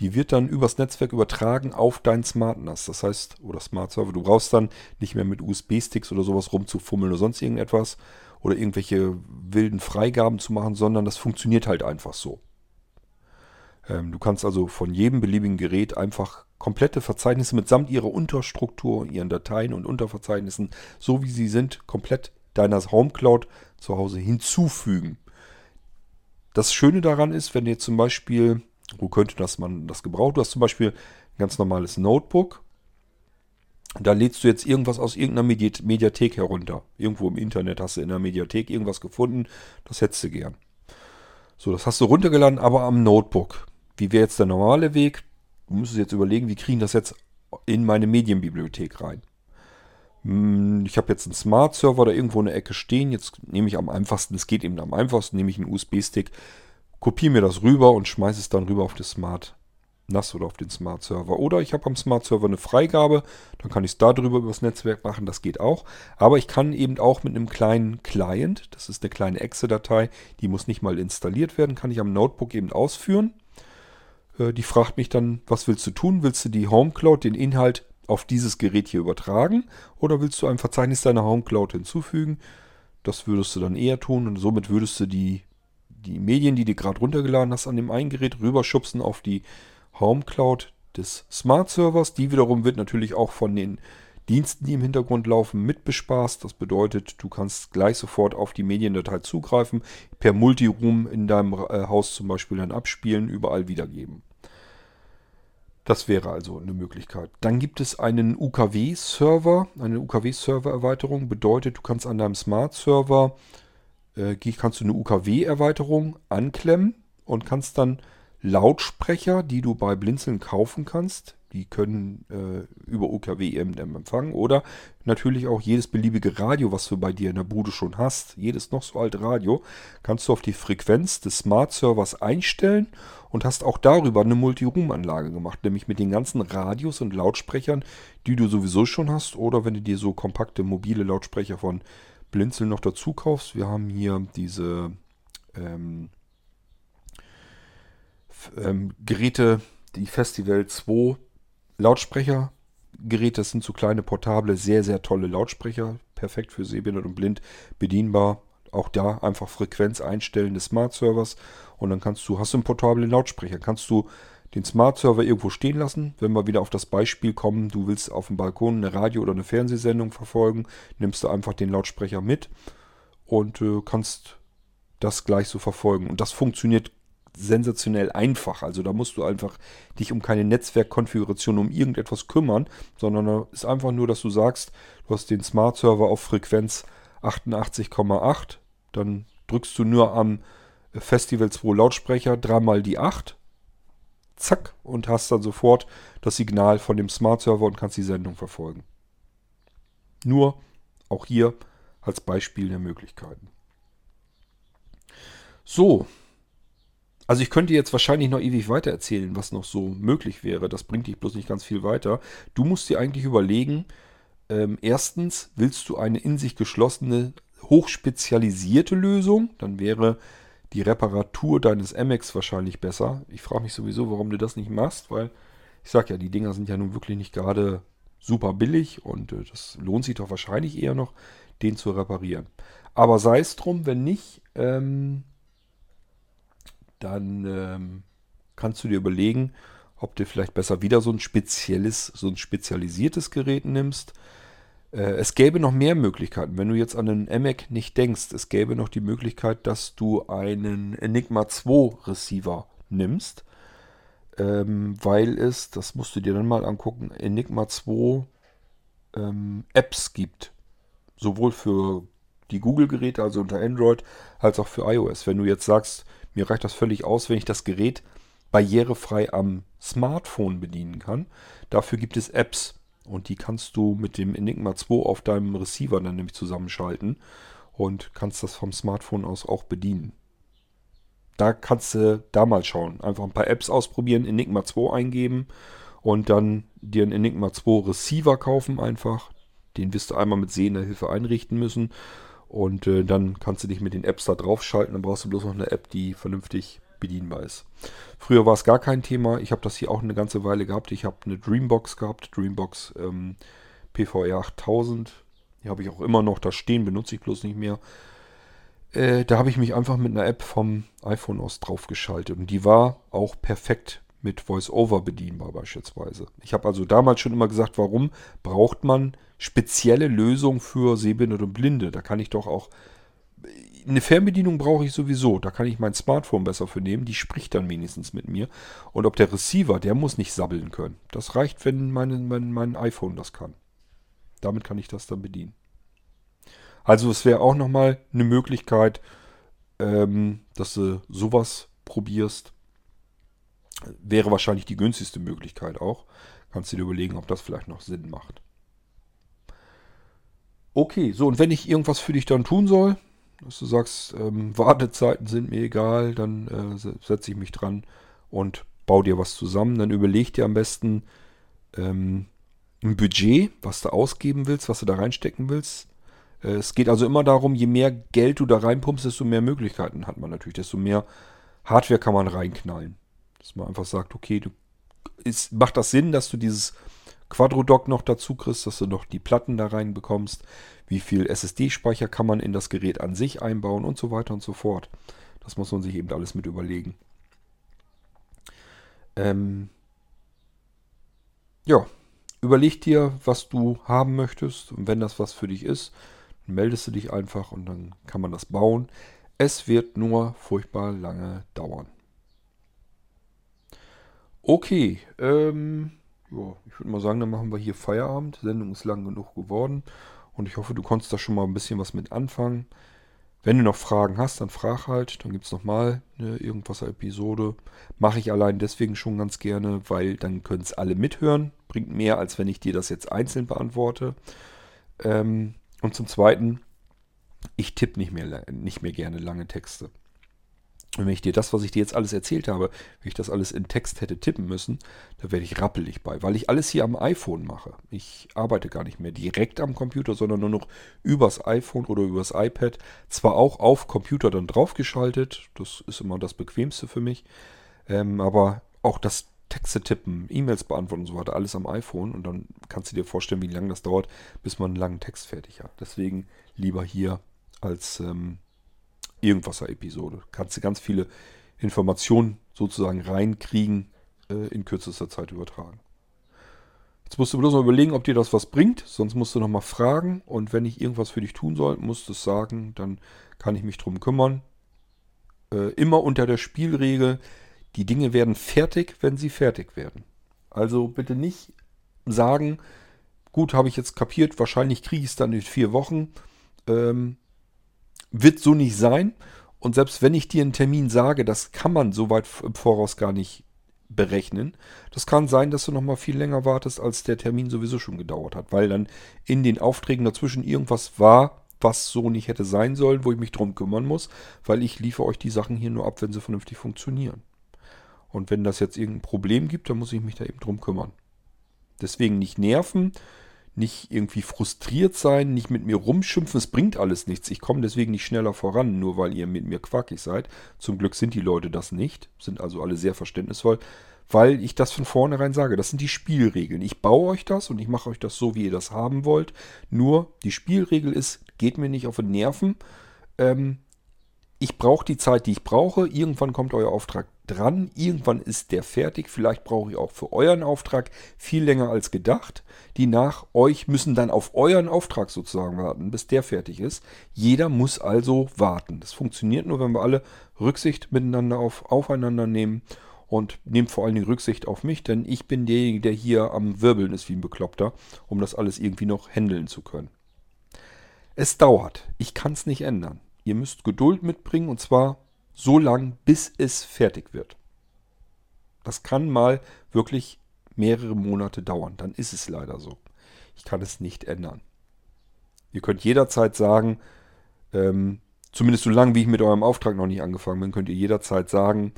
Die wird dann übers Netzwerk übertragen auf dein Smart NAS. Das heißt, oder Smart Server. Du brauchst dann nicht mehr mit USB-Sticks oder sowas rumzufummeln oder sonst irgendetwas oder irgendwelche wilden Freigaben zu machen, sondern das funktioniert halt einfach so. Ähm, du kannst also von jedem beliebigen Gerät einfach komplette Verzeichnisse mitsamt ihrer Unterstruktur, ihren Dateien und Unterverzeichnissen, so wie sie sind, komplett deiner Home Cloud zu Hause hinzufügen. Das Schöne daran ist, wenn jetzt zum Beispiel, wo könnte das man das gebrauchen? Du hast zum Beispiel ein ganz normales Notebook. Da lädst du jetzt irgendwas aus irgendeiner Mediathek herunter. Irgendwo im Internet hast du in der Mediathek irgendwas gefunden. Das hättest du gern. So, das hast du runtergeladen, aber am Notebook. Wie wäre jetzt der normale Weg? Du müsstest jetzt überlegen, wie kriegen das jetzt in meine Medienbibliothek rein. Hm, ich habe jetzt einen Smart Server da irgendwo in der Ecke stehen. Jetzt nehme ich am einfachsten, es geht eben am einfachsten, nehme ich einen USB-Stick, kopiere mir das rüber und schmeiße es dann rüber auf das Smart NAS oder auf den Smart Server. Oder ich habe am Smart Server eine Freigabe, dann kann ich es darüber über das Netzwerk machen, das geht auch. Aber ich kann eben auch mit einem kleinen Client, das ist eine kleine Exe-Datei, die muss nicht mal installiert werden, kann ich am Notebook eben ausführen. Äh, die fragt mich dann, was willst du tun? Willst du die Home Cloud, den Inhalt auf dieses Gerät hier übertragen oder willst du ein Verzeichnis deiner Home Cloud hinzufügen? Das würdest du dann eher tun und somit würdest du die, die Medien, die du gerade runtergeladen hast, an dem einen Gerät rüberschubsen auf die Home Cloud des Smart Servers. Die wiederum wird natürlich auch von den Diensten, die im Hintergrund laufen, mitbespaßt. Das bedeutet, du kannst gleich sofort auf die Mediendatei zugreifen, per Multiroom in deinem äh, Haus zum Beispiel dann abspielen, überall wiedergeben. Das wäre also eine Möglichkeit. Dann gibt es einen UKW-Server, eine UKW-Server-Erweiterung. Bedeutet, du kannst an deinem Smart-Server, äh, kannst du eine UKW-Erweiterung anklemmen und kannst dann Lautsprecher, die du bei Blinzeln kaufen kannst, die können äh, über UKW eben empfangen. Oder natürlich auch jedes beliebige Radio, was du bei dir in der Bude schon hast, jedes noch so alte Radio, kannst du auf die Frequenz des Smart Servers einstellen und hast auch darüber eine Multiroom-Anlage gemacht, nämlich mit den ganzen Radios und Lautsprechern, die du sowieso schon hast. Oder wenn du dir so kompakte mobile Lautsprecher von Blinzeln noch dazu kaufst. Wir haben hier diese ähm, ähm, Geräte, die Festival 2 Lautsprechergeräte. Das sind so kleine portable, sehr, sehr tolle Lautsprecher. Perfekt für sehbehindert und blind bedienbar. Auch da einfach Frequenz einstellen des Smart Servers und dann kannst du, hast du einen portablen Lautsprecher, kannst du den Smart Server irgendwo stehen lassen. Wenn wir wieder auf das Beispiel kommen, du willst auf dem Balkon eine Radio- oder eine Fernsehsendung verfolgen, nimmst du einfach den Lautsprecher mit und äh, kannst das gleich so verfolgen. Und das funktioniert sensationell einfach. Also da musst du einfach dich um keine Netzwerkkonfiguration, um irgendetwas kümmern, sondern da ist einfach nur, dass du sagst, du hast den Smart Server auf Frequenz 88,8, dann drückst du nur am Festival 2 Lautsprecher dreimal die 8, zack, und hast dann sofort das Signal von dem Smart Server und kannst die Sendung verfolgen. Nur auch hier als Beispiel der Möglichkeiten. So, also ich könnte jetzt wahrscheinlich noch ewig weiter erzählen, was noch so möglich wäre. Das bringt dich bloß nicht ganz viel weiter. Du musst dir eigentlich überlegen, ähm, erstens, willst du eine in sich geschlossene, hochspezialisierte Lösung? Dann wäre die Reparatur deines Amex wahrscheinlich besser. Ich frage mich sowieso, warum du das nicht machst, weil ich sage ja, die Dinger sind ja nun wirklich nicht gerade super billig und äh, das lohnt sich doch wahrscheinlich eher noch, den zu reparieren. Aber sei es drum, wenn nicht, ähm, dann ähm, kannst du dir überlegen, ob du vielleicht besser wieder so ein spezielles, so ein spezialisiertes Gerät nimmst. Äh, es gäbe noch mehr Möglichkeiten. Wenn du jetzt an einen EMAC nicht denkst, es gäbe noch die Möglichkeit, dass du einen Enigma 2 Receiver nimmst, ähm, weil es, das musst du dir dann mal angucken, Enigma 2 ähm, Apps gibt. Sowohl für die Google-Geräte, also unter Android, als auch für iOS. Wenn du jetzt sagst, mir reicht das völlig aus, wenn ich das Gerät barrierefrei am Smartphone bedienen kann. Dafür gibt es Apps und die kannst du mit dem Enigma 2 auf deinem Receiver dann nämlich zusammenschalten und kannst das vom Smartphone aus auch bedienen. Da kannst du da mal schauen. Einfach ein paar Apps ausprobieren, Enigma 2 eingeben und dann dir einen Enigma 2 Receiver kaufen einfach. Den wirst du einmal mit sehender Hilfe einrichten müssen Und äh, dann kannst du dich mit den Apps da draufschalten. Dann brauchst du bloß noch eine App, die vernünftig bedienbar ist. Früher war es gar kein Thema. Ich habe das hier auch eine ganze Weile gehabt. Ich habe eine Dreambox gehabt, Dreambox ähm, PVR 8000. Die habe ich auch immer noch da stehen, benutze ich bloß nicht mehr. Äh, da habe ich mich einfach mit einer App vom iPhone aus draufgeschaltet. Und die war auch perfekt mit VoiceOver bedienbar beispielsweise. Ich habe also damals schon immer gesagt, warum braucht man spezielle Lösungen für Sehbehinderte und Blinde? Da kann ich doch auch eine Fernbedienung brauche ich sowieso. Da kann ich mein Smartphone besser für nehmen. Die spricht dann wenigstens mit mir. Und ob der Receiver, der muss nicht sabbeln können. Das reicht, wenn mein, mein, mein iPhone das kann. Damit kann ich das dann bedienen. Also es wäre auch nochmal eine Möglichkeit, ähm, dass du sowas probierst. Wäre wahrscheinlich die günstigste Möglichkeit auch. Kannst du dir überlegen, ob das vielleicht noch Sinn macht. Okay, so und wenn ich irgendwas für dich dann tun soll, dass du sagst, ähm, Wartezeiten sind mir egal, dann äh, setze ich mich dran und baue dir was zusammen. Dann überleg dir am besten ähm, ein Budget, was du ausgeben willst, was du da reinstecken willst. Äh, es geht also immer darum, je mehr Geld du da reinpumpst, desto mehr Möglichkeiten hat man natürlich, desto mehr Hardware kann man reinknallen. Dass man einfach sagt, okay, du, ist, macht das Sinn, dass du dieses Quadrodock noch dazu kriegst, dass du noch die Platten da rein bekommst, wie viel SSD-Speicher kann man in das Gerät an sich einbauen und so weiter und so fort. Das muss man sich eben alles mit überlegen. Ähm ja, überleg dir, was du haben möchtest und wenn das was für dich ist, meldest du dich einfach und dann kann man das bauen. Es wird nur furchtbar lange dauern. Okay, ähm, ja, ich würde mal sagen, dann machen wir hier Feierabend. Die Sendung ist lang genug geworden. Und ich hoffe, du konntest da schon mal ein bisschen was mit anfangen. Wenn du noch Fragen hast, dann frag halt. Dann gibt es nochmal eine Irgendwas-Episode. Mache ich allein deswegen schon ganz gerne, weil dann können es alle mithören. Bringt mehr, als wenn ich dir das jetzt einzeln beantworte. Ähm, und zum Zweiten, ich tippe nicht mehr, nicht mehr gerne lange Texte. Wenn ich dir das, was ich dir jetzt alles erzählt habe, wenn ich das alles in Text hätte tippen müssen, da werde ich rappelig bei, weil ich alles hier am iPhone mache. Ich arbeite gar nicht mehr direkt am Computer, sondern nur noch übers iPhone oder übers iPad. Zwar auch auf Computer dann draufgeschaltet, das ist immer das Bequemste für mich, ähm, aber auch das Texte tippen, E-Mails beantworten und so weiter, alles am iPhone. Und dann kannst du dir vorstellen, wie lange das dauert, bis man einen langen Text fertig hat. Deswegen lieber hier als ähm, Irgendwasser-Episode. Kannst du ganz viele Informationen sozusagen reinkriegen, äh, in kürzester Zeit übertragen. Jetzt musst du bloß mal überlegen, ob dir das was bringt. Sonst musst du nochmal fragen. Und wenn ich irgendwas für dich tun soll, musst du es sagen. Dann kann ich mich drum kümmern. Äh, immer unter der Spielregel, die Dinge werden fertig, wenn sie fertig werden. Also bitte nicht sagen, gut, habe ich jetzt kapiert, wahrscheinlich kriege ich es dann in vier Wochen. Ähm, wird so nicht sein. Und selbst wenn ich dir einen Termin sage, das kann man so weit im Voraus gar nicht berechnen. Das kann sein, dass du noch mal viel länger wartest, als der Termin sowieso schon gedauert hat, weil dann in den Aufträgen dazwischen irgendwas war, was so nicht hätte sein sollen, wo ich mich drum kümmern muss, weil ich liefere euch die Sachen hier nur ab, wenn sie vernünftig funktionieren. Und wenn das jetzt irgendein Problem gibt, dann muss ich mich da eben drum kümmern. Deswegen nicht nerven, nicht irgendwie frustriert sein, nicht mit mir rumschimpfen, es bringt alles nichts. Ich komme deswegen nicht schneller voran, nur weil ihr mit mir quackig seid. Zum Glück sind die Leute das nicht, sind also alle sehr verständnisvoll, weil ich das von vornherein sage. Das sind die Spielregeln. Ich baue euch das und ich mache euch das so, wie ihr das haben wollt. Nur die Spielregel ist, geht mir nicht auf den Nerven. Ähm, ich brauche die Zeit, die ich brauche. Irgendwann kommt euer Auftrag dran. Irgendwann ist der fertig. Vielleicht brauche ich auch für euren Auftrag viel länger als gedacht. Die nach euch müssen dann auf euren Auftrag sozusagen warten, bis der fertig ist. Jeder muss also warten. Das funktioniert nur, wenn wir alle Rücksicht miteinander auf, aufeinander nehmen. Und nehmt vor allen Dingen Rücksicht auf mich, denn ich bin derjenige, der hier am Wirbeln ist wie ein Bekloppter, um das alles irgendwie noch handeln zu können. Es dauert. Ich kann es nicht ändern. Ihr müsst Geduld mitbringen und zwar so lang, bis es fertig wird. Das kann mal wirklich mehrere Monate dauern. Dann ist es leider so. Ich kann es nicht ändern. Ihr könnt jederzeit sagen, ähm, zumindest so lange, wie ich mit eurem Auftrag noch nicht angefangen bin, könnt ihr jederzeit sagen,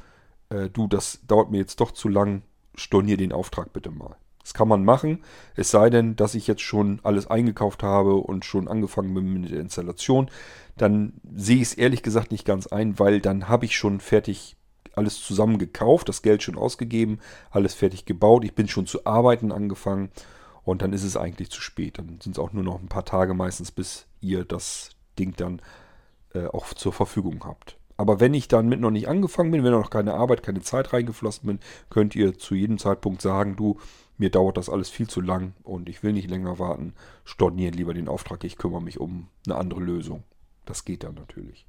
äh, du, das dauert mir jetzt doch zu lang, stornier den Auftrag bitte mal. Das kann man machen, es sei denn, dass ich jetzt schon alles eingekauft habe und schon angefangen bin mit der Installation. Dann sehe ich es ehrlich gesagt nicht ganz ein, weil dann habe ich schon fertig alles zusammen gekauft, das Geld schon ausgegeben, alles fertig gebaut. Ich bin schon zu arbeiten angefangen und dann ist es eigentlich zu spät. Dann sind es auch nur noch ein paar Tage meistens, bis ihr das Ding dann äh, auch zur Verfügung habt. Aber wenn ich dann mit noch nicht angefangen bin, wenn noch keine Arbeit, keine Zeit reingeflossen bin, könnt ihr zu jedem Zeitpunkt sagen, du, mir dauert das alles viel zu lang und ich will nicht länger warten. Storniert lieber den Auftrag, ich kümmere mich um eine andere Lösung. Das geht dann natürlich.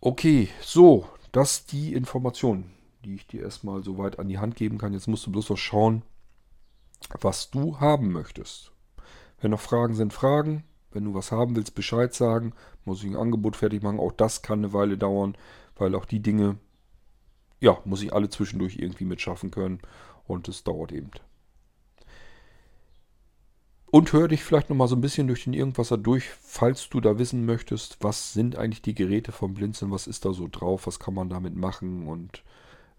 Okay, so, das die Information, die ich dir erstmal soweit an die Hand geben kann. Jetzt musst du bloß noch schauen, was du haben möchtest. Wenn noch Fragen sind, Fragen. Wenn du was haben willst, Bescheid sagen. Muss ich ein Angebot fertig machen. Auch das kann eine Weile dauern, weil auch die Dinge, ja, muss ich alle zwischendurch irgendwie mitschaffen können. Und es dauert eben. Und hör dich vielleicht nochmal so ein bisschen durch den Irgendwasser durch, falls du da wissen möchtest, was sind eigentlich die Geräte vom Blinzeln, was ist da so drauf, was kann man damit machen und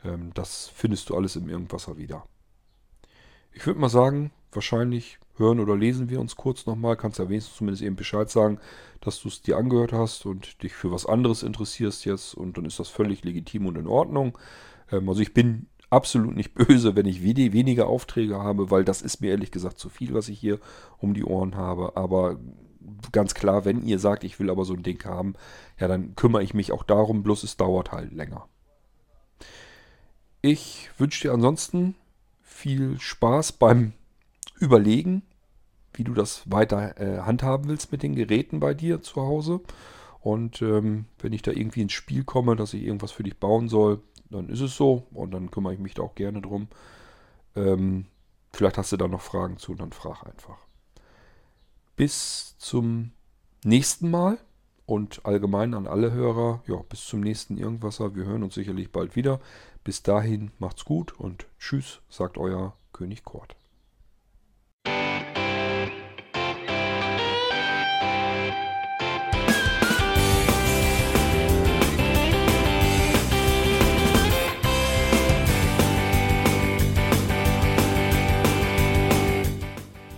ähm, das findest du alles im Irgendwasser wieder. Ich würde mal sagen, wahrscheinlich hören oder lesen wir uns kurz nochmal. Kannst ja wenigstens zumindest eben Bescheid sagen, dass du es dir angehört hast und dich für was anderes interessierst jetzt. Und dann ist das völlig legitim und in Ordnung. Ähm, also ich bin absolut nicht böse, wenn ich weniger Aufträge habe, weil das ist mir ehrlich gesagt zu viel, was ich hier um die Ohren habe. Aber ganz klar, wenn ihr sagt, ich will aber so ein Ding haben, ja, dann kümmere ich mich auch darum, bloß es dauert halt länger. Ich wünsche dir ansonsten viel Spaß beim Überlegen, wie du das weiter äh, handhaben willst mit den Geräten bei dir zu Hause. Und ähm, wenn ich da irgendwie ins Spiel komme, dass ich irgendwas für dich bauen soll, dann ist es so und dann kümmere ich mich da auch gerne drum. Ähm, vielleicht hast du da noch Fragen zu, dann frag einfach. Bis zum nächsten Mal und allgemein an alle Hörer, ja, bis zum nächsten Irgendwasser. Wir hören uns sicherlich bald wieder. Bis dahin macht's gut und tschüss, sagt euer König Kort.